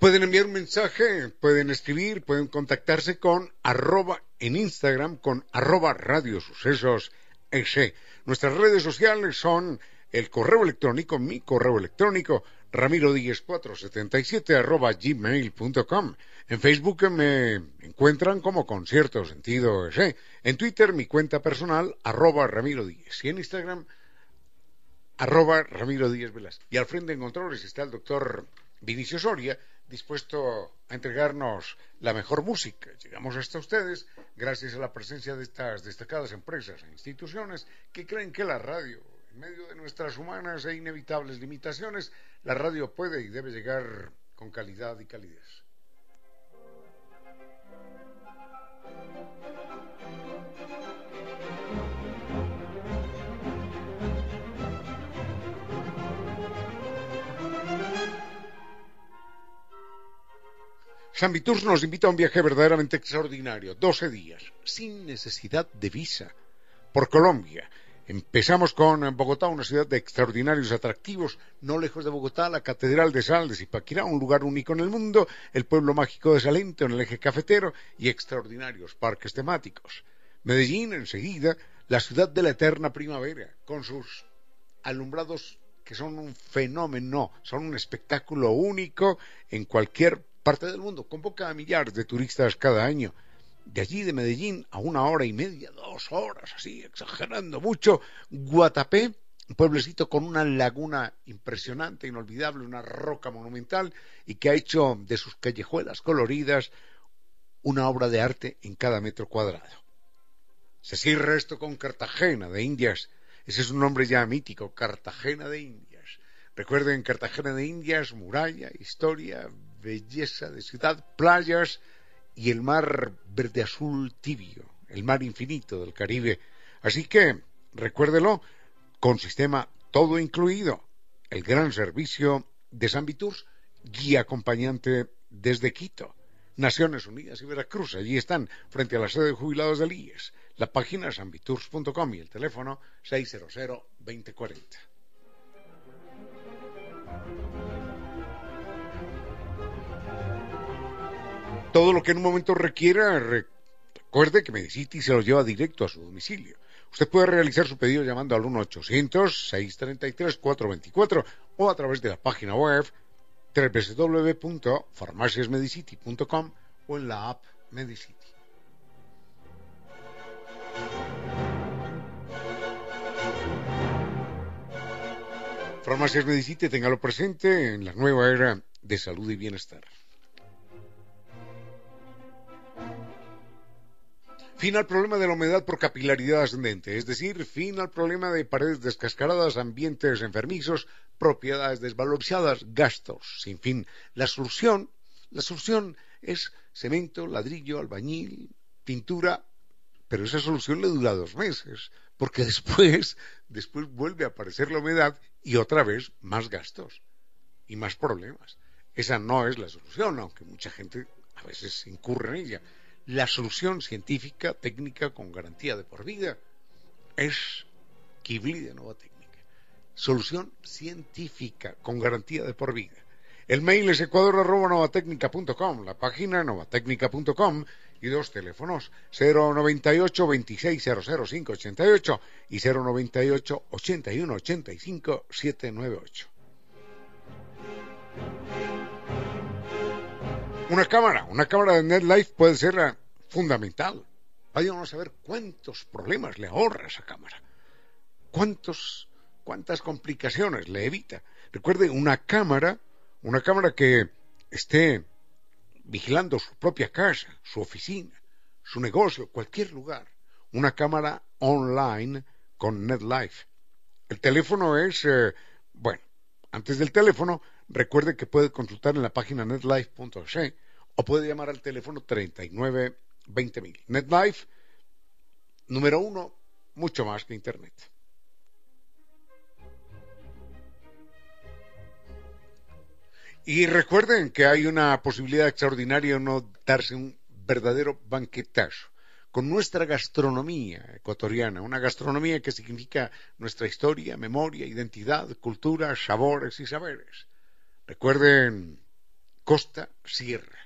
Pueden enviar un mensaje, pueden escribir, pueden contactarse con arroba en Instagram con arroba Radio Sucesos Nuestras redes sociales son el correo electrónico, mi correo electrónico, ramiro 477 arroba gmail.com. En Facebook me encuentran como Concierto Sentido ese. En Twitter mi cuenta personal, arroba ramiro y en Instagram, arroba ramiro Velas. Y al frente en controles está el doctor Vinicio Soria, dispuesto a entregarnos la mejor música. Llegamos hasta ustedes gracias a la presencia de estas destacadas empresas e instituciones que creen que la radio, en medio de nuestras humanas e inevitables limitaciones, la radio puede y debe llegar con calidad y calidez. San Viturs nos invita a un viaje verdaderamente extraordinario, 12 días, sin necesidad de visa, por Colombia. Empezamos con Bogotá, una ciudad de extraordinarios atractivos, no lejos de Bogotá, la Catedral de Sal de Zipaquirá, un lugar único en el mundo, el pueblo mágico de Salento en el eje cafetero y extraordinarios parques temáticos. Medellín, enseguida, la ciudad de la eterna primavera, con sus alumbrados que son un fenómeno, son un espectáculo único en cualquier parte del mundo convoca a millares de turistas cada año. De allí, de Medellín, a una hora y media, dos horas, así, exagerando mucho, Guatapé, un pueblecito con una laguna impresionante, inolvidable, una roca monumental, y que ha hecho de sus callejuelas coloridas una obra de arte en cada metro cuadrado. Se cierra esto con Cartagena de Indias. Ese es un nombre ya mítico, Cartagena de Indias. Recuerden Cartagena de Indias, muralla, historia, belleza de ciudad, playas y el mar verde azul tibio, el mar infinito del Caribe. Así que, recuérdelo, con sistema todo incluido, el gran servicio de San Viturs, guía acompañante desde Quito. Naciones Unidas y Veracruz, allí están, frente a la sede de jubilados del IES. La página sanviturs.com y el teléfono 600 2040. Todo lo que en un momento requiera, recuerde que Medicity se lo lleva directo a su domicilio. Usted puede realizar su pedido llamando al 1-800-633-424 o a través de la página web www.farmaciasmedicity.com o en la app Medicity. Farmacias Medicity, téngalo presente en la nueva era de salud y bienestar. Fin al problema de la humedad por capilaridad ascendente, es decir, fin al problema de paredes descascaradas, ambientes enfermizos, propiedades desvalorizadas, gastos sin fin. La solución, la solución es cemento, ladrillo, albañil, pintura, pero esa solución le dura dos meses, porque después, después vuelve a aparecer la humedad y otra vez más gastos y más problemas. Esa no es la solución, aunque mucha gente a veces incurre en ella. La solución científica, técnica, con garantía de por vida, es Kibli de Nueva Técnica. Solución científica, con garantía de por vida. El mail es ecuador.novatecnica.com, la página novatecnica.com y dos teléfonos 098 2600 588 y 098 81 85 798. Una cámara, una cámara de NetLife puede ser fundamental. Vayamos a ver cuántos problemas le ahorra esa cámara. Cuántos, cuántas complicaciones le evita. Recuerde, una cámara, una cámara que esté vigilando su propia casa, su oficina, su negocio, cualquier lugar. Una cámara online con NetLife. El teléfono es, eh, bueno, antes del teléfono, recuerde que puede consultar en la página netlife.es o puede llamar al teléfono 39 20.000. NetLife, número uno, mucho más que Internet. Y recuerden que hay una posibilidad extraordinaria de no darse un verdadero banquetazo con nuestra gastronomía ecuatoriana, una gastronomía que significa nuestra historia, memoria, identidad, cultura, sabores y saberes. Recuerden Costa Sierra.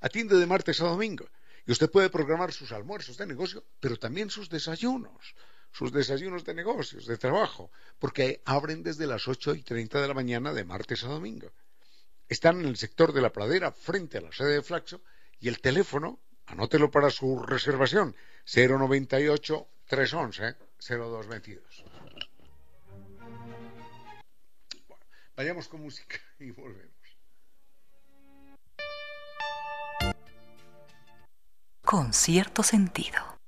Atiende de martes a domingo y usted puede programar sus almuerzos de negocio, pero también sus desayunos, sus desayunos de negocios, de trabajo, porque abren desde las ocho y treinta de la mañana de martes a domingo. Están en el sector de la pradera frente a la sede de Flaxo y el teléfono Anótelo para su reservación. 098 311 0222. Vayamos con música y volvemos. Con cierto sentido.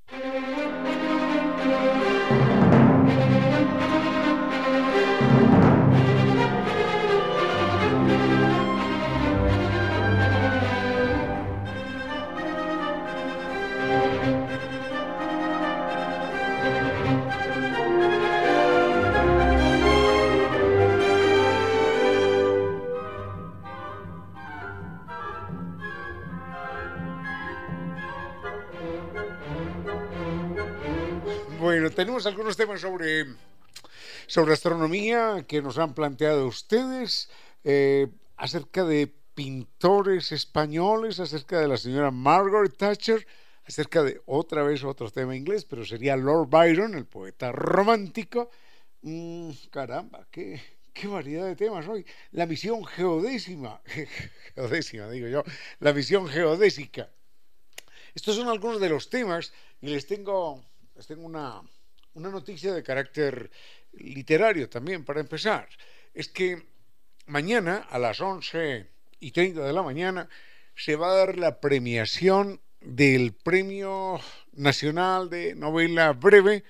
Tenemos algunos temas sobre, sobre astronomía que nos han planteado ustedes, eh, acerca de pintores españoles, acerca de la señora Margaret Thatcher, acerca de otra vez otro tema inglés, pero sería Lord Byron, el poeta romántico. Mm, caramba, qué, qué variedad de temas hoy. La misión geodésima, geodésima digo yo, la misión geodésica. Estos son algunos de los temas y les tengo, les tengo una, una noticia de carácter literario también, para empezar. Es que mañana a las 11 y 30 de la mañana se va a dar la premiación del Premio Nacional de Novela Breve,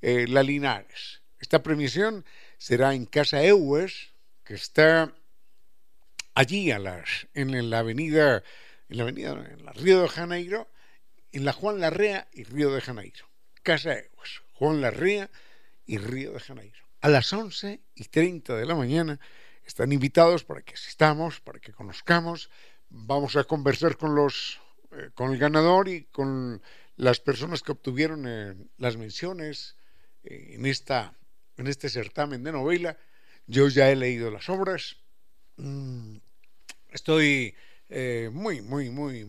eh, La Linares. Esta premiación será en Casa Eues, que está allí en la avenida, en la avenida, en la Río de Janeiro, en la Juan Larrea y Río de Janeiro. Casa Eues. Juan Larrea y Río de Janeiro. A las 11 y 30 de la mañana están invitados para que asistamos, para que conozcamos. Vamos a conversar con los eh, con el ganador y con las personas que obtuvieron eh, las menciones eh, en esta en este certamen de novela. Yo ya he leído las obras. Mm, estoy muy, muy, muy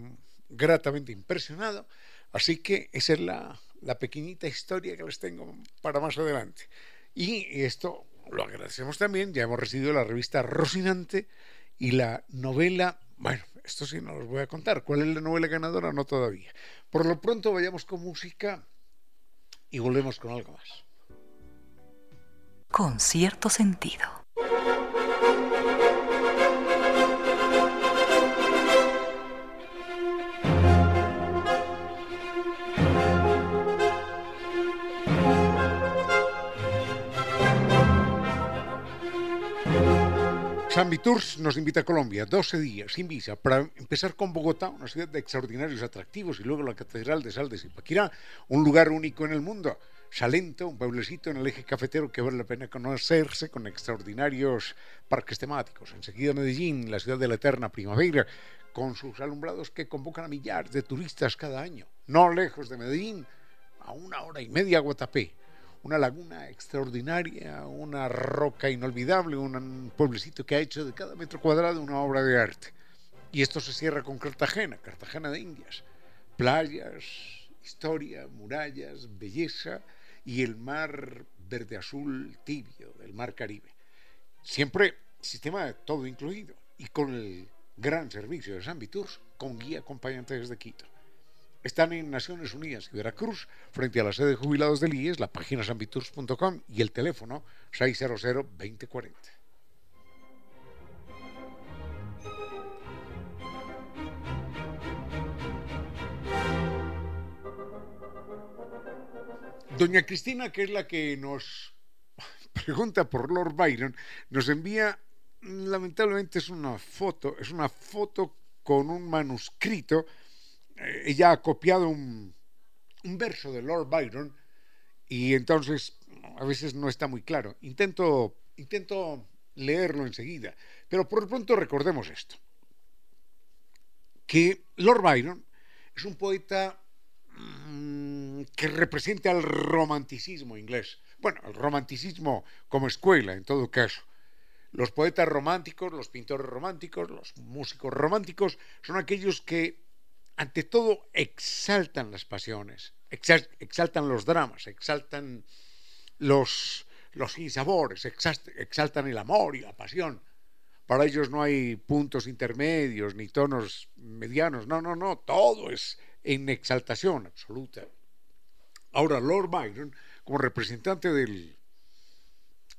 gratamente impresionado. Así que esa es la, la pequeñita historia que les tengo para más adelante. Y esto lo agradecemos también, ya hemos recibido la revista Rocinante y la novela, bueno, esto sí no los voy a contar, ¿cuál es la novela ganadora? No todavía. Por lo pronto vayamos con música y volvemos con algo más. Con cierto sentido. San Tours nos invita a Colombia, 12 días, sin visa, para empezar con Bogotá, una ciudad de extraordinarios atractivos, y luego la Catedral de Sal de Zipaquirá, un lugar único en el mundo. Salento, un pueblecito en el eje cafetero que vale la pena conocerse con extraordinarios parques temáticos. Enseguida Medellín, la ciudad de la eterna primavera, con sus alumbrados que convocan a millares de turistas cada año. No lejos de Medellín, a una hora y media Guatapé una laguna extraordinaria, una roca inolvidable, un pueblecito que ha hecho de cada metro cuadrado una obra de arte. Y esto se cierra con Cartagena, Cartagena de Indias. Playas, historia, murallas, belleza y el mar verde azul tibio del mar Caribe. Siempre sistema todo incluido y con el gran servicio de San Viturs con guía acompañante desde Quito. Están en Naciones Unidas y Veracruz, frente a la sede de jubilados del IES, la página sanviturs.com y el teléfono 600-2040. Doña Cristina, que es la que nos pregunta por Lord Byron, nos envía, lamentablemente es una foto, es una foto con un manuscrito ella ha copiado un, verso de Lord Byron y entonces a veces no está muy claro. Intento, intento leerlo enseguida, pero por lo pronto recordemos esto, que Lord Byron es un poeta mm, que representa el romanticismo inglés. Bueno, el romanticismo como escuela, en todo caso. Los poetas románticos, los pintores románticos, los músicos románticos son aquellos que ante todo exaltan las pasiones, exaltan los dramas, exaltan los, los insabores, exaltan el amor y la pasión. Para ellos no hay puntos intermedios ni tonos medianos, no, no, no, todo es en exaltación absoluta. Ahora, Lord Byron, como representante del,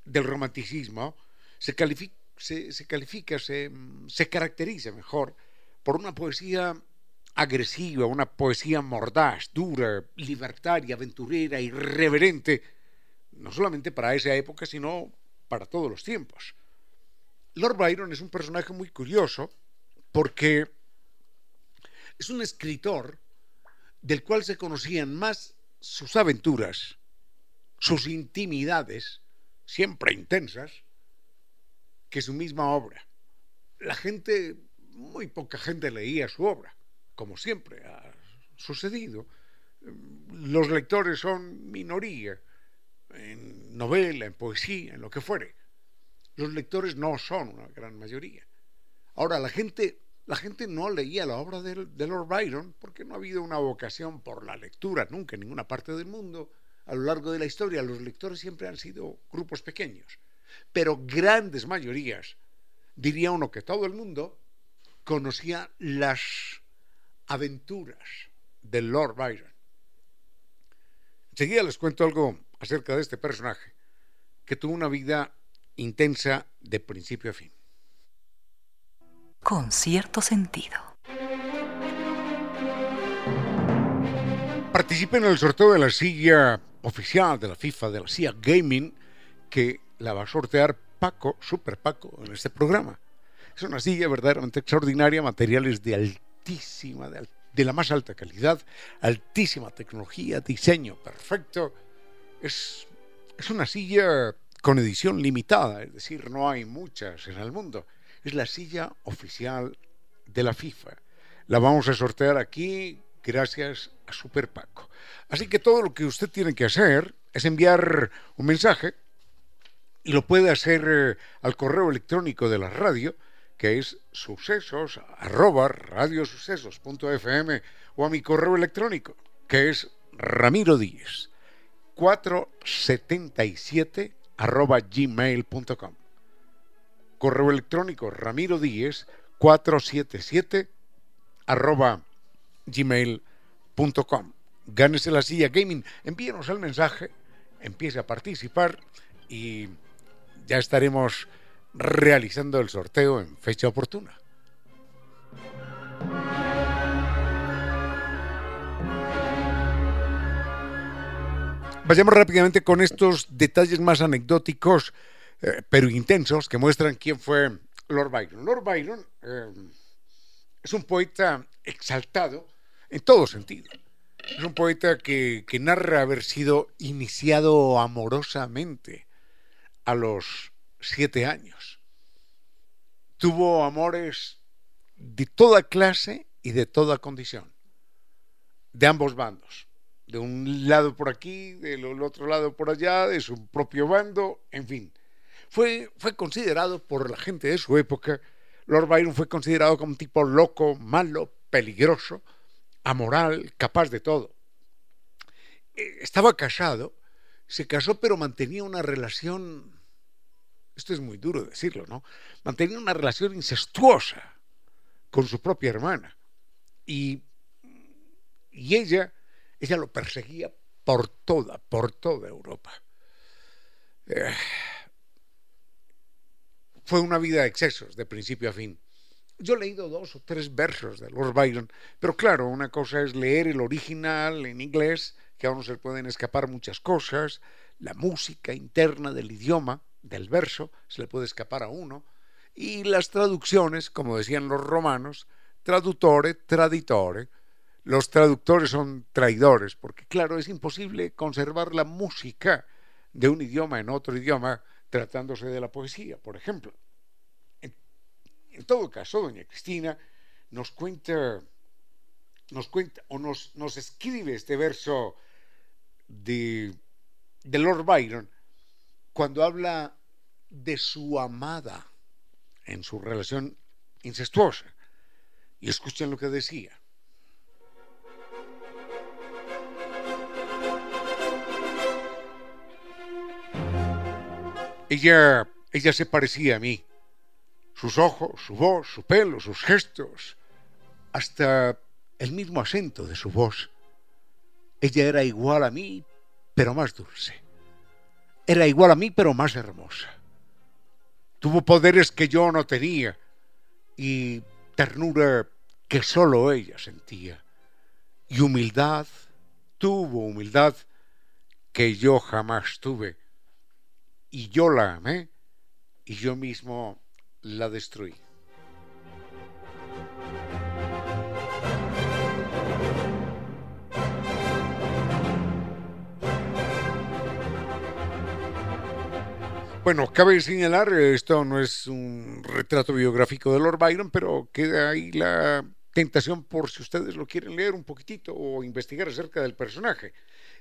del romanticismo, se califica, se, califica se, se caracteriza mejor por una poesía agresiva, una poesía mordaz, dura, libertaria, aventurera, irreverente, no solamente para esa época, sino para todos los tiempos. Lord Byron es un personaje muy curioso porque es un escritor del cual se conocían más sus aventuras, sus intimidades, siempre intensas, que su misma obra. La gente, muy poca gente leía su obra como siempre ha sucedido, los lectores son minoría en novela, en poesía, en lo que fuere. Los lectores no son una gran mayoría. Ahora, la gente, la gente no leía la obra de, de Lord Byron porque no ha habido una vocación por la lectura nunca en ninguna parte del mundo. A lo largo de la historia, los lectores siempre han sido grupos pequeños. Pero grandes mayorías, diría uno que todo el mundo, conocía las aventuras del Lord Byron. Enseguida les cuento algo acerca de este personaje, que tuvo una vida intensa de principio a fin. Con cierto sentido. Participe en el sorteo de la silla oficial de la FIFA, de la silla Gaming, que la va a sortear Paco, Super Paco, en este programa. Es una silla verdaderamente extraordinaria, materiales de altísimo de, la más alta calidad, altísima tecnología, diseño perfecto. Es, es una silla con edición limitada, es decir, no hay muchas en el mundo. Es la silla oficial de la FIFA. La vamos a sortear aquí gracias a Super Paco. Así que todo lo que usted tiene que hacer es enviar un mensaje y lo puede hacer eh, al correo electrónico de la radio que es sucesos arroba radiosucesos.fm o a mi correo electrónico, que es Ramiro Díez 477 arroba gmail.com. Correo electrónico Ramiro Díez 477 arroba gmail.com. Gánese la silla gaming, envíenos el mensaje, empiece a participar y ya estaremos realizando el sorteo en fecha oportuna. Vayamos rápidamente con estos detalles más anecdóticos, eh, pero intensos, que muestran quién fue Lord Byron. Lord Byron eh, es un poeta exaltado en todo sentido. Es un poeta que, que narra haber sido iniciado amorosamente a los siete años. Tuvo amores de toda clase y de toda condición, de ambos bandos, de un lado por aquí, del otro lado por allá, de su propio bando, en fin. Fue, fue considerado por la gente de su época, Lord Byron fue considerado como un tipo loco, malo, peligroso, amoral, capaz de todo. Eh, estaba casado, se casó pero mantenía una relación, esto es muy duro decirlo, ¿no? Mantenía una relación incestuosa con su propia hermana. Y, y ella, ella lo perseguía por toda, por toda Europa. Eh, fue una vida de excesos, de principio a fin. Yo he leído dos o tres versos de Lord Byron, pero claro, una cosa es leer el original en inglés, que a uno se pueden escapar muchas cosas, la música interna del idioma, del verso, se le puede escapar a uno, y las traducciones, como decían los romanos, traductore, traditore. Los traductores son traidores, porque claro, es imposible conservar la música de un idioma en otro idioma tratándose de la poesía, por ejemplo. En, todo caso, doña Cristina nos cuenta, nos cuenta o nos, nos escribe este verso de, de Lord Byron cuando habla de su amada en su relación incestuosa. Y escuchen lo que decía. Ella, ella se parecía a mí. Sus ojos, su voz, su pelo, sus gestos, hasta el mismo acento de su voz. Ella era igual a mí, pero más dulce. Era igual a mí, pero más hermosa. Tuvo poderes que yo no tenía y ternura que solo ella sentía. Y humildad, tuvo humildad que yo jamás tuve y yo la amé y yo mismo la destruí. Bueno, cabe señalar, esto no es un retrato biográfico de Lord Byron, pero queda ahí la tentación por si ustedes lo quieren leer un poquitito o investigar acerca del personaje.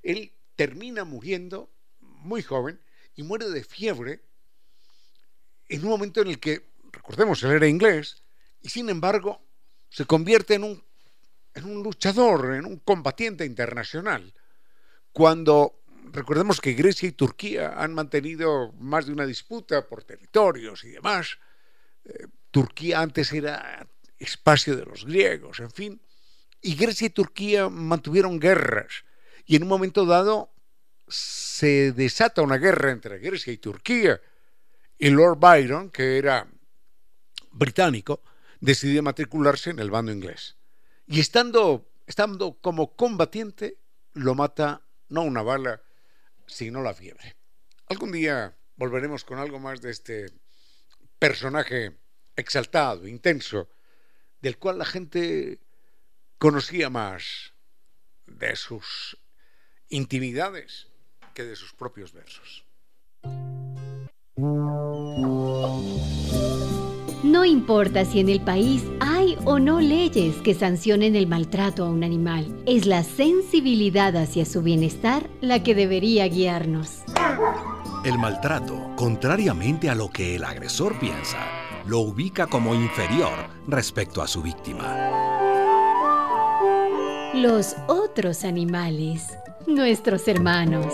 Él termina muriendo muy joven, y muere de fiebre en un momento en el que, recordemos, él era inglés y sin embargo se convierte en un, en un luchador, en un combatiente internacional. Cuando recordemos que Grecia y Turquía han mantenido más de una disputa por territorios y demás. Eh, Turquía antes era espacio de los griegos, en fin. Y Grecia y Turquía mantuvieron guerras. Y en un momento dado se desata una guerra entre Grecia y Turquía y Lord Byron, que era británico, decide matricularse en el bando inglés. Y estando, estando como combatiente, lo mata no una bala, sino la fiebre. Algún día volveremos con algo más de este personaje exaltado, intenso, del cual la gente conocía más de sus intimidades que de sus propios versos. No importa si en el país hay o no leyes que sancionen el maltrato a un animal, es la sensibilidad hacia su bienestar la que debería guiarnos. El maltrato, contrariamente a lo que el agresor piensa, lo ubica como inferior respecto a su víctima. Los otros animales, nuestros hermanos.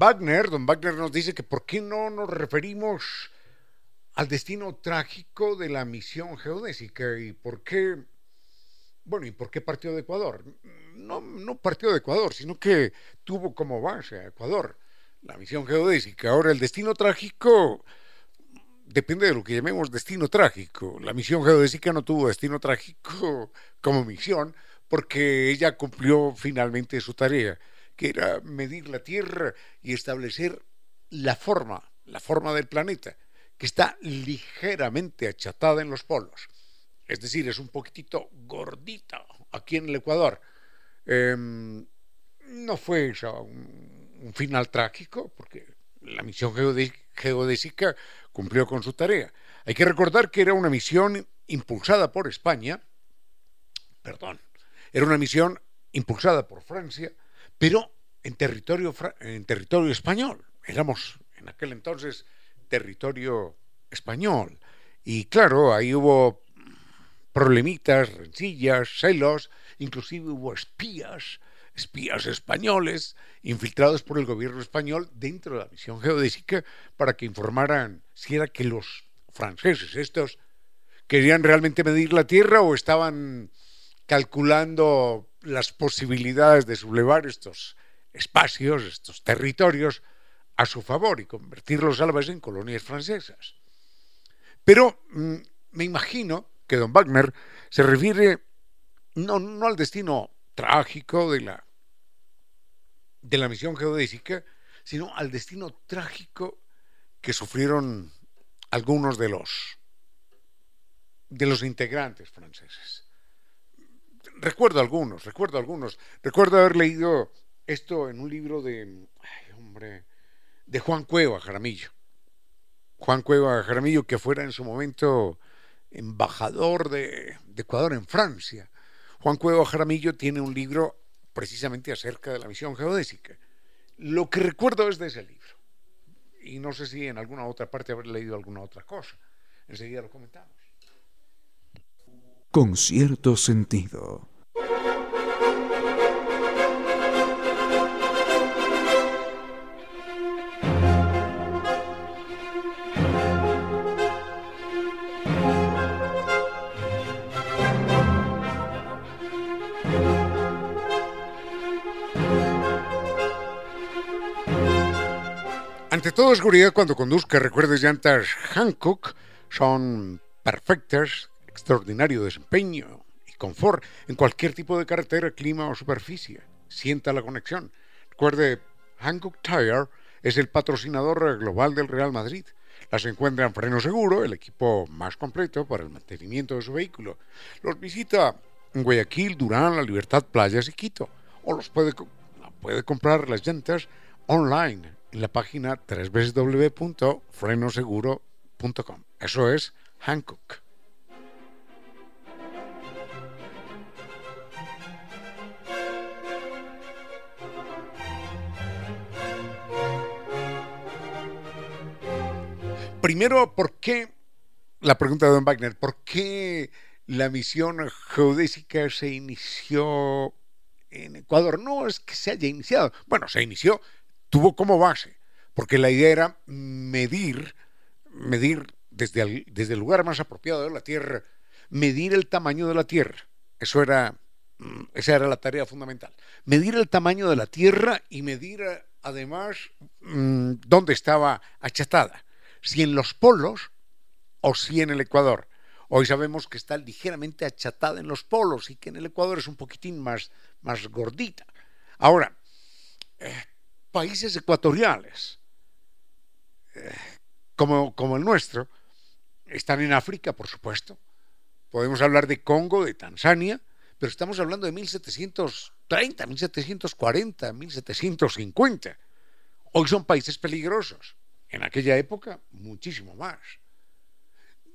Wagner, don Wagner nos dice que por qué no nos referimos al destino trágico de la misión geodésica y por qué, bueno, y por qué partió de Ecuador. No, no partió de Ecuador, sino que tuvo como base a Ecuador la misión geodésica. Ahora, el destino trágico depende de lo que llamemos destino trágico. La misión geodésica no tuvo destino trágico como misión porque ella cumplió finalmente su tarea, que era medir la Tierra y establecer la forma, la forma del planeta, que está ligeramente achatada en los polos. Es decir, es un poquitito gordita aquí en el Ecuador. Em, no fue un, un final trágico, porque la misión geodésica cumplió con su tarea. Hay que recordar que era una misión impulsada por España, perdón, era una misión impulsada por Francia, pero en territorio, en territorio español. Éramos en aquel entonces territorio español. Y claro, ahí hubo problemitas, rencillas, celos, inclusive hubo espías espías españoles infiltrados por el gobierno español dentro de la misión geodésica para que informaran si era que los franceses estos querían realmente medir la Tierra o estaban calculando las posibilidades de sublevar estos espacios, estos territorios a su favor y convertirlos a la en colonias francesas. Pero mm, me imagino que don Wagner se refiere no, no al destino trágico de la, de la misión geodésica, sino al destino trágico que sufrieron algunos de los de los integrantes franceses. Recuerdo algunos, recuerdo algunos. Recuerdo haber leído esto en un libro de, hombre, de Juan Cueva Jaramillo. Juan Cueva Jaramillo, que fuera en su momento embajador de Ecuador en Francia Juan Cueva Jaramillo tiene un libro precisamente acerca de la misión geodésica. Lo que recuerdo es de ese libro. Y no sé si en alguna otra parte haber leído alguna otra cosa. Enseguida lo comentamos. Con cierto sentido. Ante todo, seguridad cuando conduzca. Recuerde, llantas Hancock son perfectas, extraordinario desempeño y confort en cualquier tipo de carretera, clima o superficie. Sienta la conexión. Recuerde, Hancock Tire es el patrocinador global del Real Madrid. Las encuentra en Freno Seguro, el equipo más completo para el mantenimiento de su vehículo. Los visita en Guayaquil, Durán, La Libertad, Playas y Quito. O los puede, puede comprar las llantas online la página www.frenoseguro.com. Eso es Hancock. Primero, ¿por qué? La pregunta de Don Wagner, ¿por qué la misión geodésica se inició en Ecuador? No es que se haya iniciado. Bueno, se inició tuvo como base, porque la idea era medir, medir desde el, desde el lugar más apropiado de la Tierra, medir el tamaño de la Tierra. Eso era, mm, esa era la tarea fundamental. Medir el tamaño de la Tierra y medir además mm, dónde estaba achatada, si en los polos o si en el Ecuador. Hoy sabemos que está ligeramente achatada en los polos y que en el Ecuador es un poquitín más, más gordita. Ahora, eh, países ecuatoriales, eh, como, como el nuestro, están en África, por supuesto. Podemos hablar de Congo, de Tanzania, pero estamos hablando de 1730, 1740, 1750. Hoy son países peligrosos. En aquella época, muchísimo más.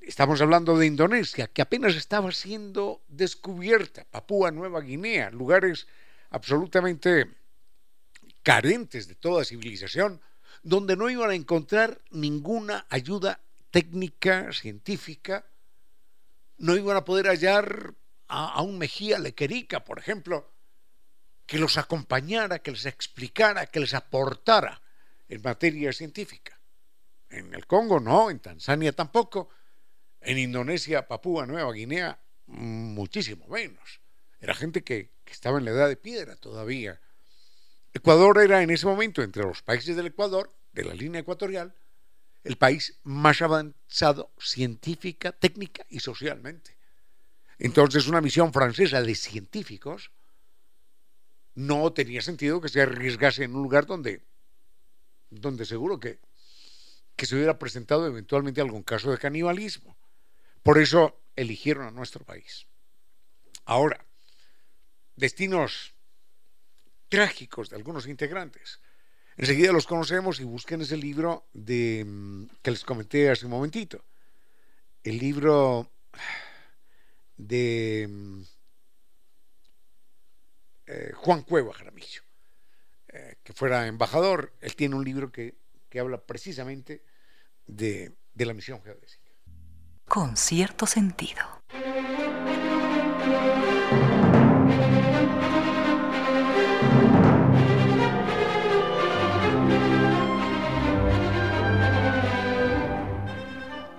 Estamos hablando de Indonesia, que apenas estaba siendo descubierta, Papúa Nueva Guinea, lugares absolutamente carentes de toda civilización, donde no iban a encontrar ninguna ayuda técnica, científica, no iban a poder hallar a, un Mejía Lequerica, por ejemplo, que los acompañara, que les explicara, que les aportara en materia científica. En el Congo no, en Tanzania tampoco, en Indonesia, Papúa Nueva Guinea, muchísimo menos. Era gente que, que estaba en la edad de piedra todavía. Ecuador era en ese momento, entre los países del Ecuador, de la línea ecuatorial, el país más avanzado científica, técnica y socialmente. Entonces una misión francesa de científicos no tenía sentido que se arriesgase en un lugar donde, donde seguro que, que se hubiera presentado eventualmente algún caso de canibalismo. Por eso eligieron a nuestro país. Ahora, destinos trágicos de algunos integrantes. Enseguida los conocemos y busquen ese libro de, mm, que les comenté hace un momentito. El libro de mm, eh, Juan Cueva Jaramillo, eh, que fuera embajador. Él tiene un libro que, que habla precisamente de, de la misión geodésica. Con cierto sentido.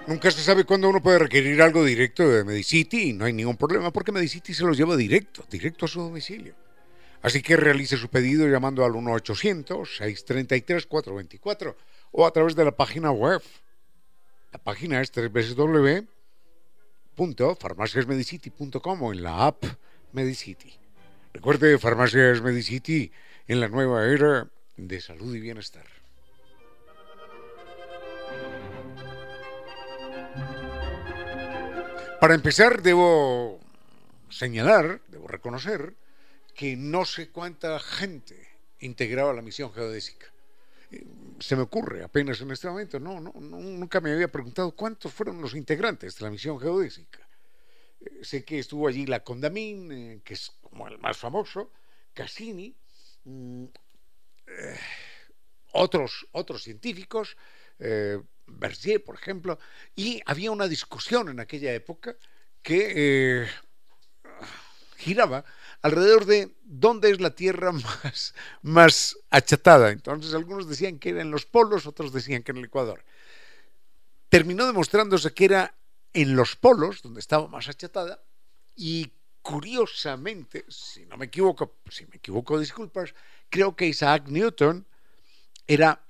Nunca se sabe cuándo uno puede requerir algo directo de Medicity y no hay ningún problema porque Medicity se los lleva directo, directo a su domicilio. Así que realice su pedido llamando al 1-800-633-424 o a través de la página web. La página es www.farmaciasmedicity.com o en la app Medicity. Recuerde Farmacias Medicity en la nueva era de salud y bienestar. Para empezar, debo señalar, debo reconocer, que no sé cuánta gente integraba la misión geodésica. Eh, se me ocurre apenas en este momento, no, no, nunca me había preguntado cuántos fueron los integrantes de la misión geodésica. Eh, sé que estuvo allí la Condamín, eh, que es como el más famoso, Cassini, mm, otros, otros científicos, Berger, por ejemplo, y había una discusión en aquella época que eh, giraba alrededor de dónde es la Tierra más, más achatada. Entonces algunos decían que era en los polos, otros decían que en el Ecuador. Terminó demostrándose que era en los polos, donde estaba más achatada, y curiosamente, si no me equivoco, si me equivoco, disculpas, creo que Isaac Newton era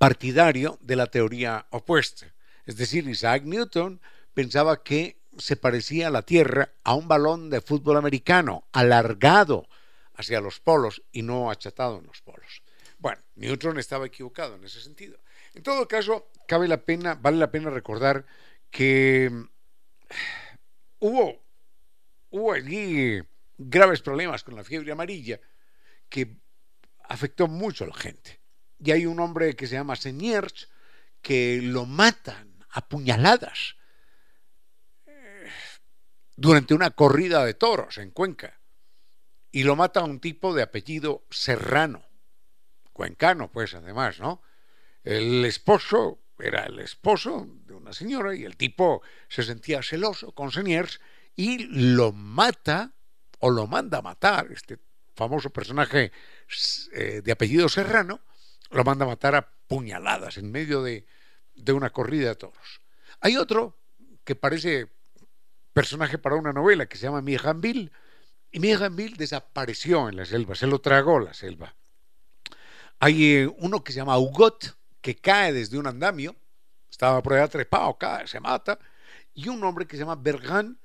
partidario de la teoría opuesta. Es decir, Isaac Newton pensaba que se parecía a la Tierra a un balón de fútbol americano, alargado hacia los polos y no achatado en los polos. Bueno, Newton estaba equivocado en ese sentido. En todo caso, cabe la pena, vale la pena recordar que hubo, hubo allí graves problemas con la fiebre amarilla que afectó mucho a la gente y hay un hombre que se llama Seniers que lo matan a puñaladas eh, durante una corrida de toros en Cuenca. Y lo mata un tipo de apellido Serrano, cuencano pues además, ¿no? El esposo era el esposo de una señora y el tipo se sentía celoso con Seniers y lo mata o lo manda a matar, este famoso personaje eh, de apellido Serrano, lo manda a matar a puñaladas en medio de, una corrida de toros. Hay otro que parece personaje para una novela que se llama Mijanville, y Mijanville desapareció en la selva, se lo tragó la selva. Hay eh, uno que se llama Hugot, que cae desde un andamio, estaba por allá trepado, cae, se mata, y un hombre que se llama Bergan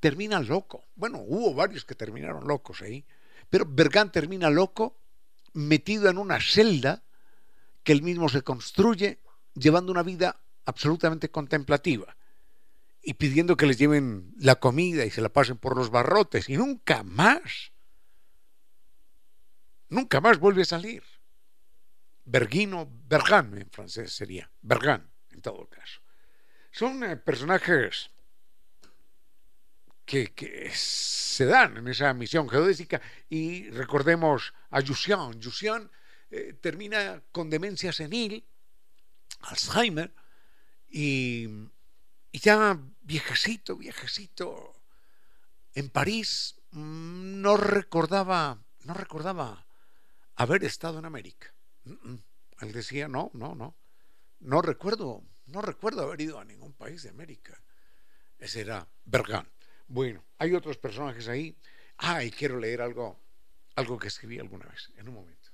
termina loco. Bueno, hubo varios que terminaron locos ahí, pero Bergan termina loco metido en una celda que él mismo se construye, llevando una vida absolutamente contemplativa y pidiendo que les lleven la comida y se la pasen por los barrotes y nunca más, nunca más vuelve a salir. Berguino, Bergan en francés sería, Bergan en todo caso. Son eh, personajes que, se dan en esa misión geodésica y recordemos a Jussian. Jussian eh, termina con demencia senil, Alzheimer, y, ya viejecito, viejecito, en París mm, no recordaba, no recordaba haber estado en América. Él decía, no, no, no. no recuerdo, no recuerdo haber ido a ningún país de América. Ese era Bergán. Bueno, hay otros personajes ahí. Ah, y quiero leer algo, algo que escribí alguna vez, en un momento.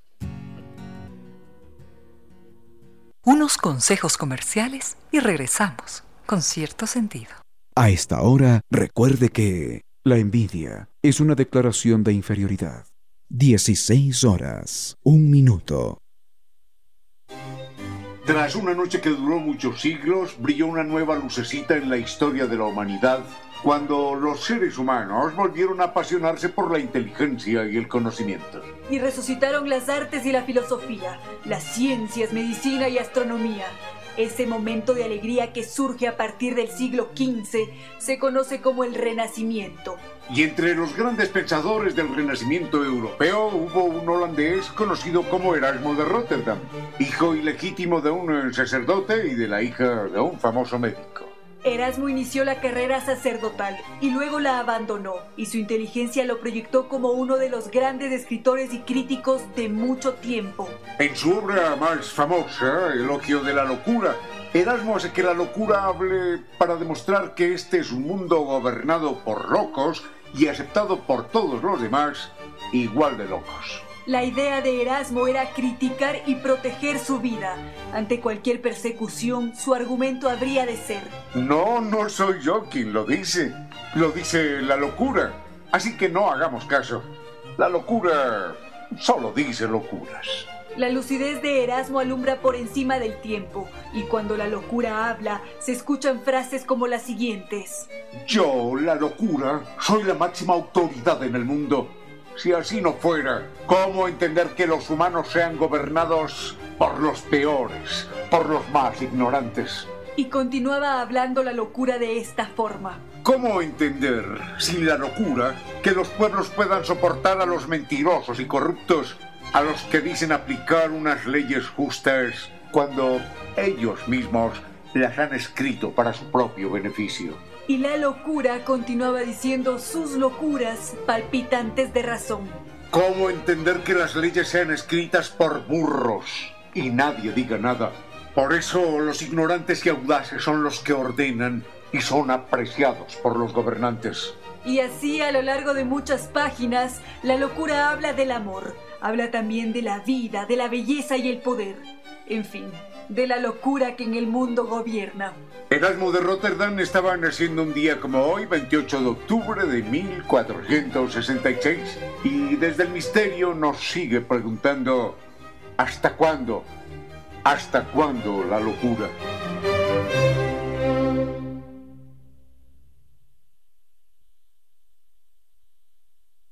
Unos consejos comerciales y regresamos con cierto sentido. A esta hora, recuerde que la envidia es una declaración de inferioridad. 16 horas, un minuto. Tras una noche que duró muchos siglos, brilló una nueva lucecita en la historia de la humanidad cuando los seres humanos volvieron a apasionarse por la inteligencia y el conocimiento. Y resucitaron las artes y la filosofía, las ciencias, medicina y astronomía. Ese momento de alegría que surge a partir del siglo XV se conoce como el Renacimiento. Y entre los grandes pensadores del Renacimiento europeo hubo un holandés conocido como Erasmo de Rotterdam, hijo ilegítimo de un sacerdote y de la hija de un famoso médico. Erasmo inició la carrera sacerdotal y luego la abandonó, y su inteligencia lo proyectó como uno de los grandes escritores y críticos de mucho tiempo. En su obra más famosa, Elogio de la Locura, Erasmo hace que la locura hable para demostrar que este es un mundo gobernado por locos y aceptado por todos los demás igual de locos. La idea de Erasmo era criticar y proteger su vida. Ante cualquier persecución, su argumento habría de ser. No, no soy yo quien lo dice. Lo dice la locura. Así que no hagamos caso. La locura solo dice locuras. La lucidez de Erasmo alumbra por encima del tiempo, y cuando la locura habla, se escuchan frases como las siguientes. Yo, la locura, soy la máxima autoridad en el mundo. Si así no fuera, ¿cómo entender que los humanos sean gobernados por los peores, por los más ignorantes? Y continuaba hablando la locura de esta forma. ¿Cómo entender, sin la locura, que los pueblos puedan soportar a los mentirosos y corruptos, a los que dicen aplicar unas leyes justas, cuando ellos mismos las han escrito para su propio beneficio? Y la locura continuaba diciendo sus locuras palpitantes de razón. ¿Cómo entender que las leyes sean escritas por burros y nadie diga nada? Por eso los ignorantes y audaces son los que ordenan y son apreciados por los gobernantes. Y así a lo largo de muchas páginas, la locura habla del amor, habla también de la vida, de la belleza y el poder. En fin, de la locura que en el mundo gobierna. Erasmo de Rotterdam estaba naciendo un día como hoy, 28 de octubre de 1466, y desde el misterio nos sigue preguntando, ¿hasta cuándo? ¿Hasta cuándo la locura?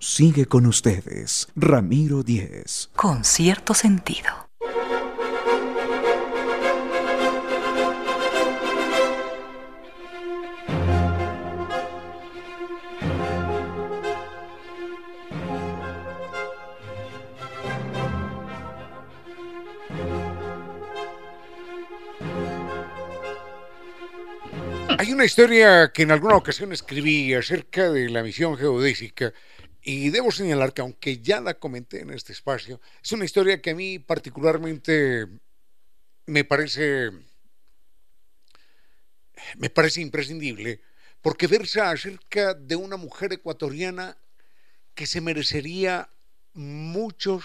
Sigue con ustedes, Ramiro Díez. Con cierto sentido. Hay una historia que en alguna ocasión escribí acerca de la misión geodésica y debo señalar que aunque ya la comenté en este espacio, es una historia que a mí particularmente me parece me parece imprescindible porque versa acerca de una mujer ecuatoriana que se merecería muchos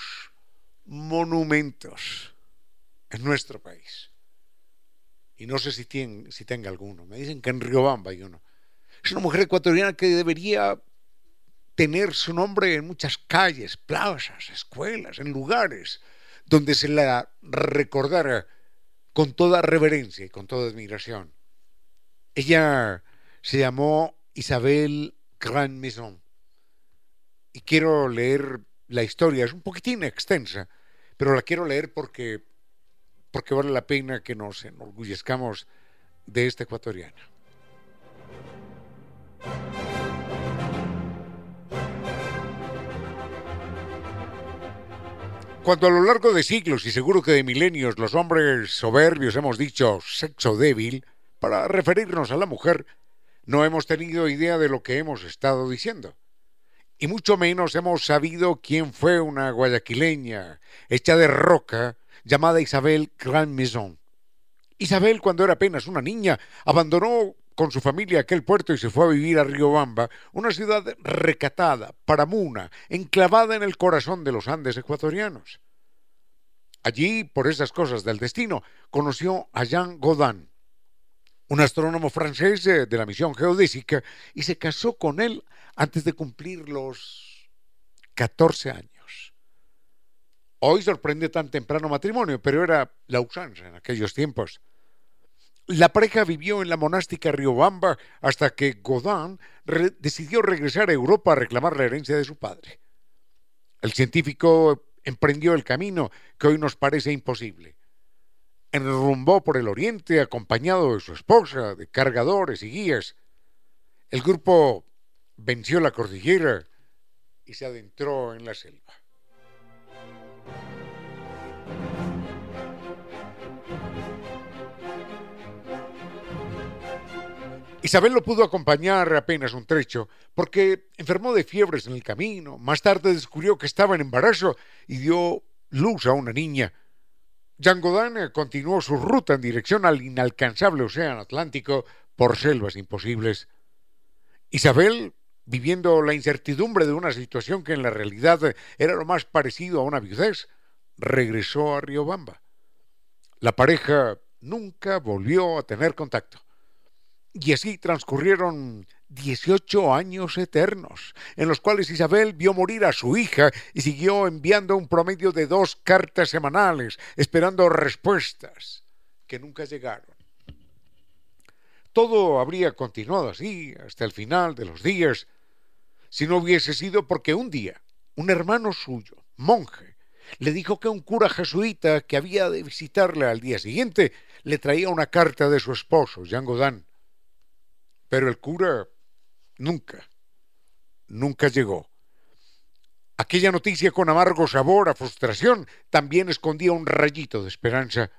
monumentos en nuestro país y no sé si, tiene, si tenga alguno. Me dicen que en Riobamba hay uno. Es una mujer ecuatoriana que debería tener su nombre en muchas calles, plazas, escuelas, en lugares donde se la recordara con toda reverencia y con toda admiración. Ella se llamó Isabel Grand Maison y quiero leer la historia, es un poquitín extensa, pero la quiero leer porque porque vale la pena que nos enorgullezcamos de esta ecuatoriana. Cuando a lo largo de siglos y seguro que de milenios los hombres soberbios hemos dicho sexo débil, para referirnos a la mujer, no hemos tenido idea de lo que hemos estado diciendo. Y mucho menos hemos sabido quién fue una guayaquileña hecha de roca llamada Isabel Grand Maison, Isabel, cuando era apenas una niña, abandonó con su familia aquel puerto y se fue a vivir a Riobamba, una ciudad recatada, paramuna, enclavada en el corazón de los Andes ecuatorianos. Allí, por esas cosas del destino, conoció a Jean Godin, un astrónomo francés de la misión geodésica, y se casó con él antes de cumplir los 14 años. Hoy sorprende tan temprano matrimonio, pero era la usanza en aquellos tiempos. La pareja vivió en la monástica Riobamba hasta que Godin decidió regresar a Europa a reclamar la herencia de su padre. El científico emprendió el camino que hoy nos parece imposible. Enrumbó por el oriente acompañado de su esposa, de cargadores y guías. El grupo venció la cordillera y se adentró en la selva. Isabel lo pudo acompañar apenas un trecho, porque enfermó de fiebres en el camino. Más tarde descubrió que estaba en embarazo y dio luz a una niña. Jean Godin continuó su ruta en dirección al inalcanzable océano Atlántico por selvas imposibles. Isabel, viviendo la incertidumbre de una situación que en la realidad era lo más parecido a una viudez, regresó a Riobamba. La pareja nunca volvió a tener contacto. Y así transcurrieron 18 años eternos, en los cuales Isabel vio morir a su hija y siguió enviando un promedio de dos cartas semanales, esperando respuestas que nunca llegaron. Todo habría continuado así hasta el final de los días, si no hubiese sido porque un día un hermano suyo, monje, le dijo que un cura jesuita que había de visitarle al día siguiente le traía una carta de su esposo, Jean Godin. Pero el cura nunca, nunca llegó. Aquella noticia con amargo sabor a frustración también escondía un rayito de esperanza.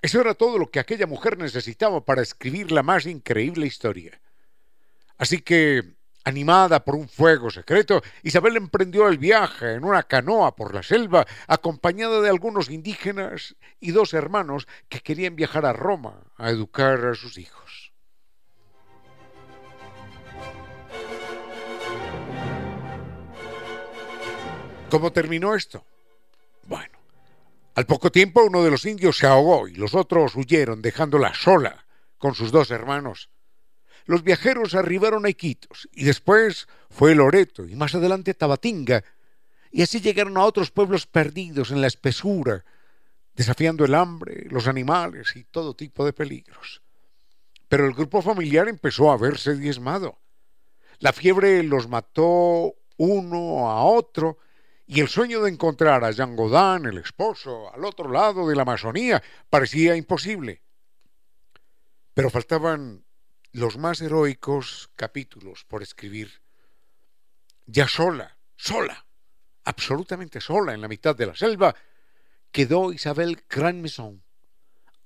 Eso era todo lo que aquella mujer necesitaba para escribir la más increíble historia. Así que, animada por un fuego secreto, Isabel emprendió el viaje en una canoa por la selva, acompañada de algunos indígenas y dos hermanos que querían viajar a Roma a educar a sus hijos. ¿Cómo terminó esto? Bueno, al poco tiempo uno de los indios se ahogó y los otros huyeron dejándola sola con sus dos hermanos. Los viajeros arribaron a Iquitos y después fue Loreto y más adelante Tabatinga y así llegaron a otros pueblos perdidos en la espesura, desafiando el hambre, los animales y todo tipo de peligros. Pero el grupo familiar empezó a verse diezmado. La fiebre los mató uno a otro y el sueño de encontrar a Jean Godin, el esposo, al otro lado de la Amazonía, parecía imposible. Pero faltaban los más heroicos capítulos por escribir. Ya sola, sola, absolutamente sola en la mitad de la selva, quedó Isabel Grand Maison,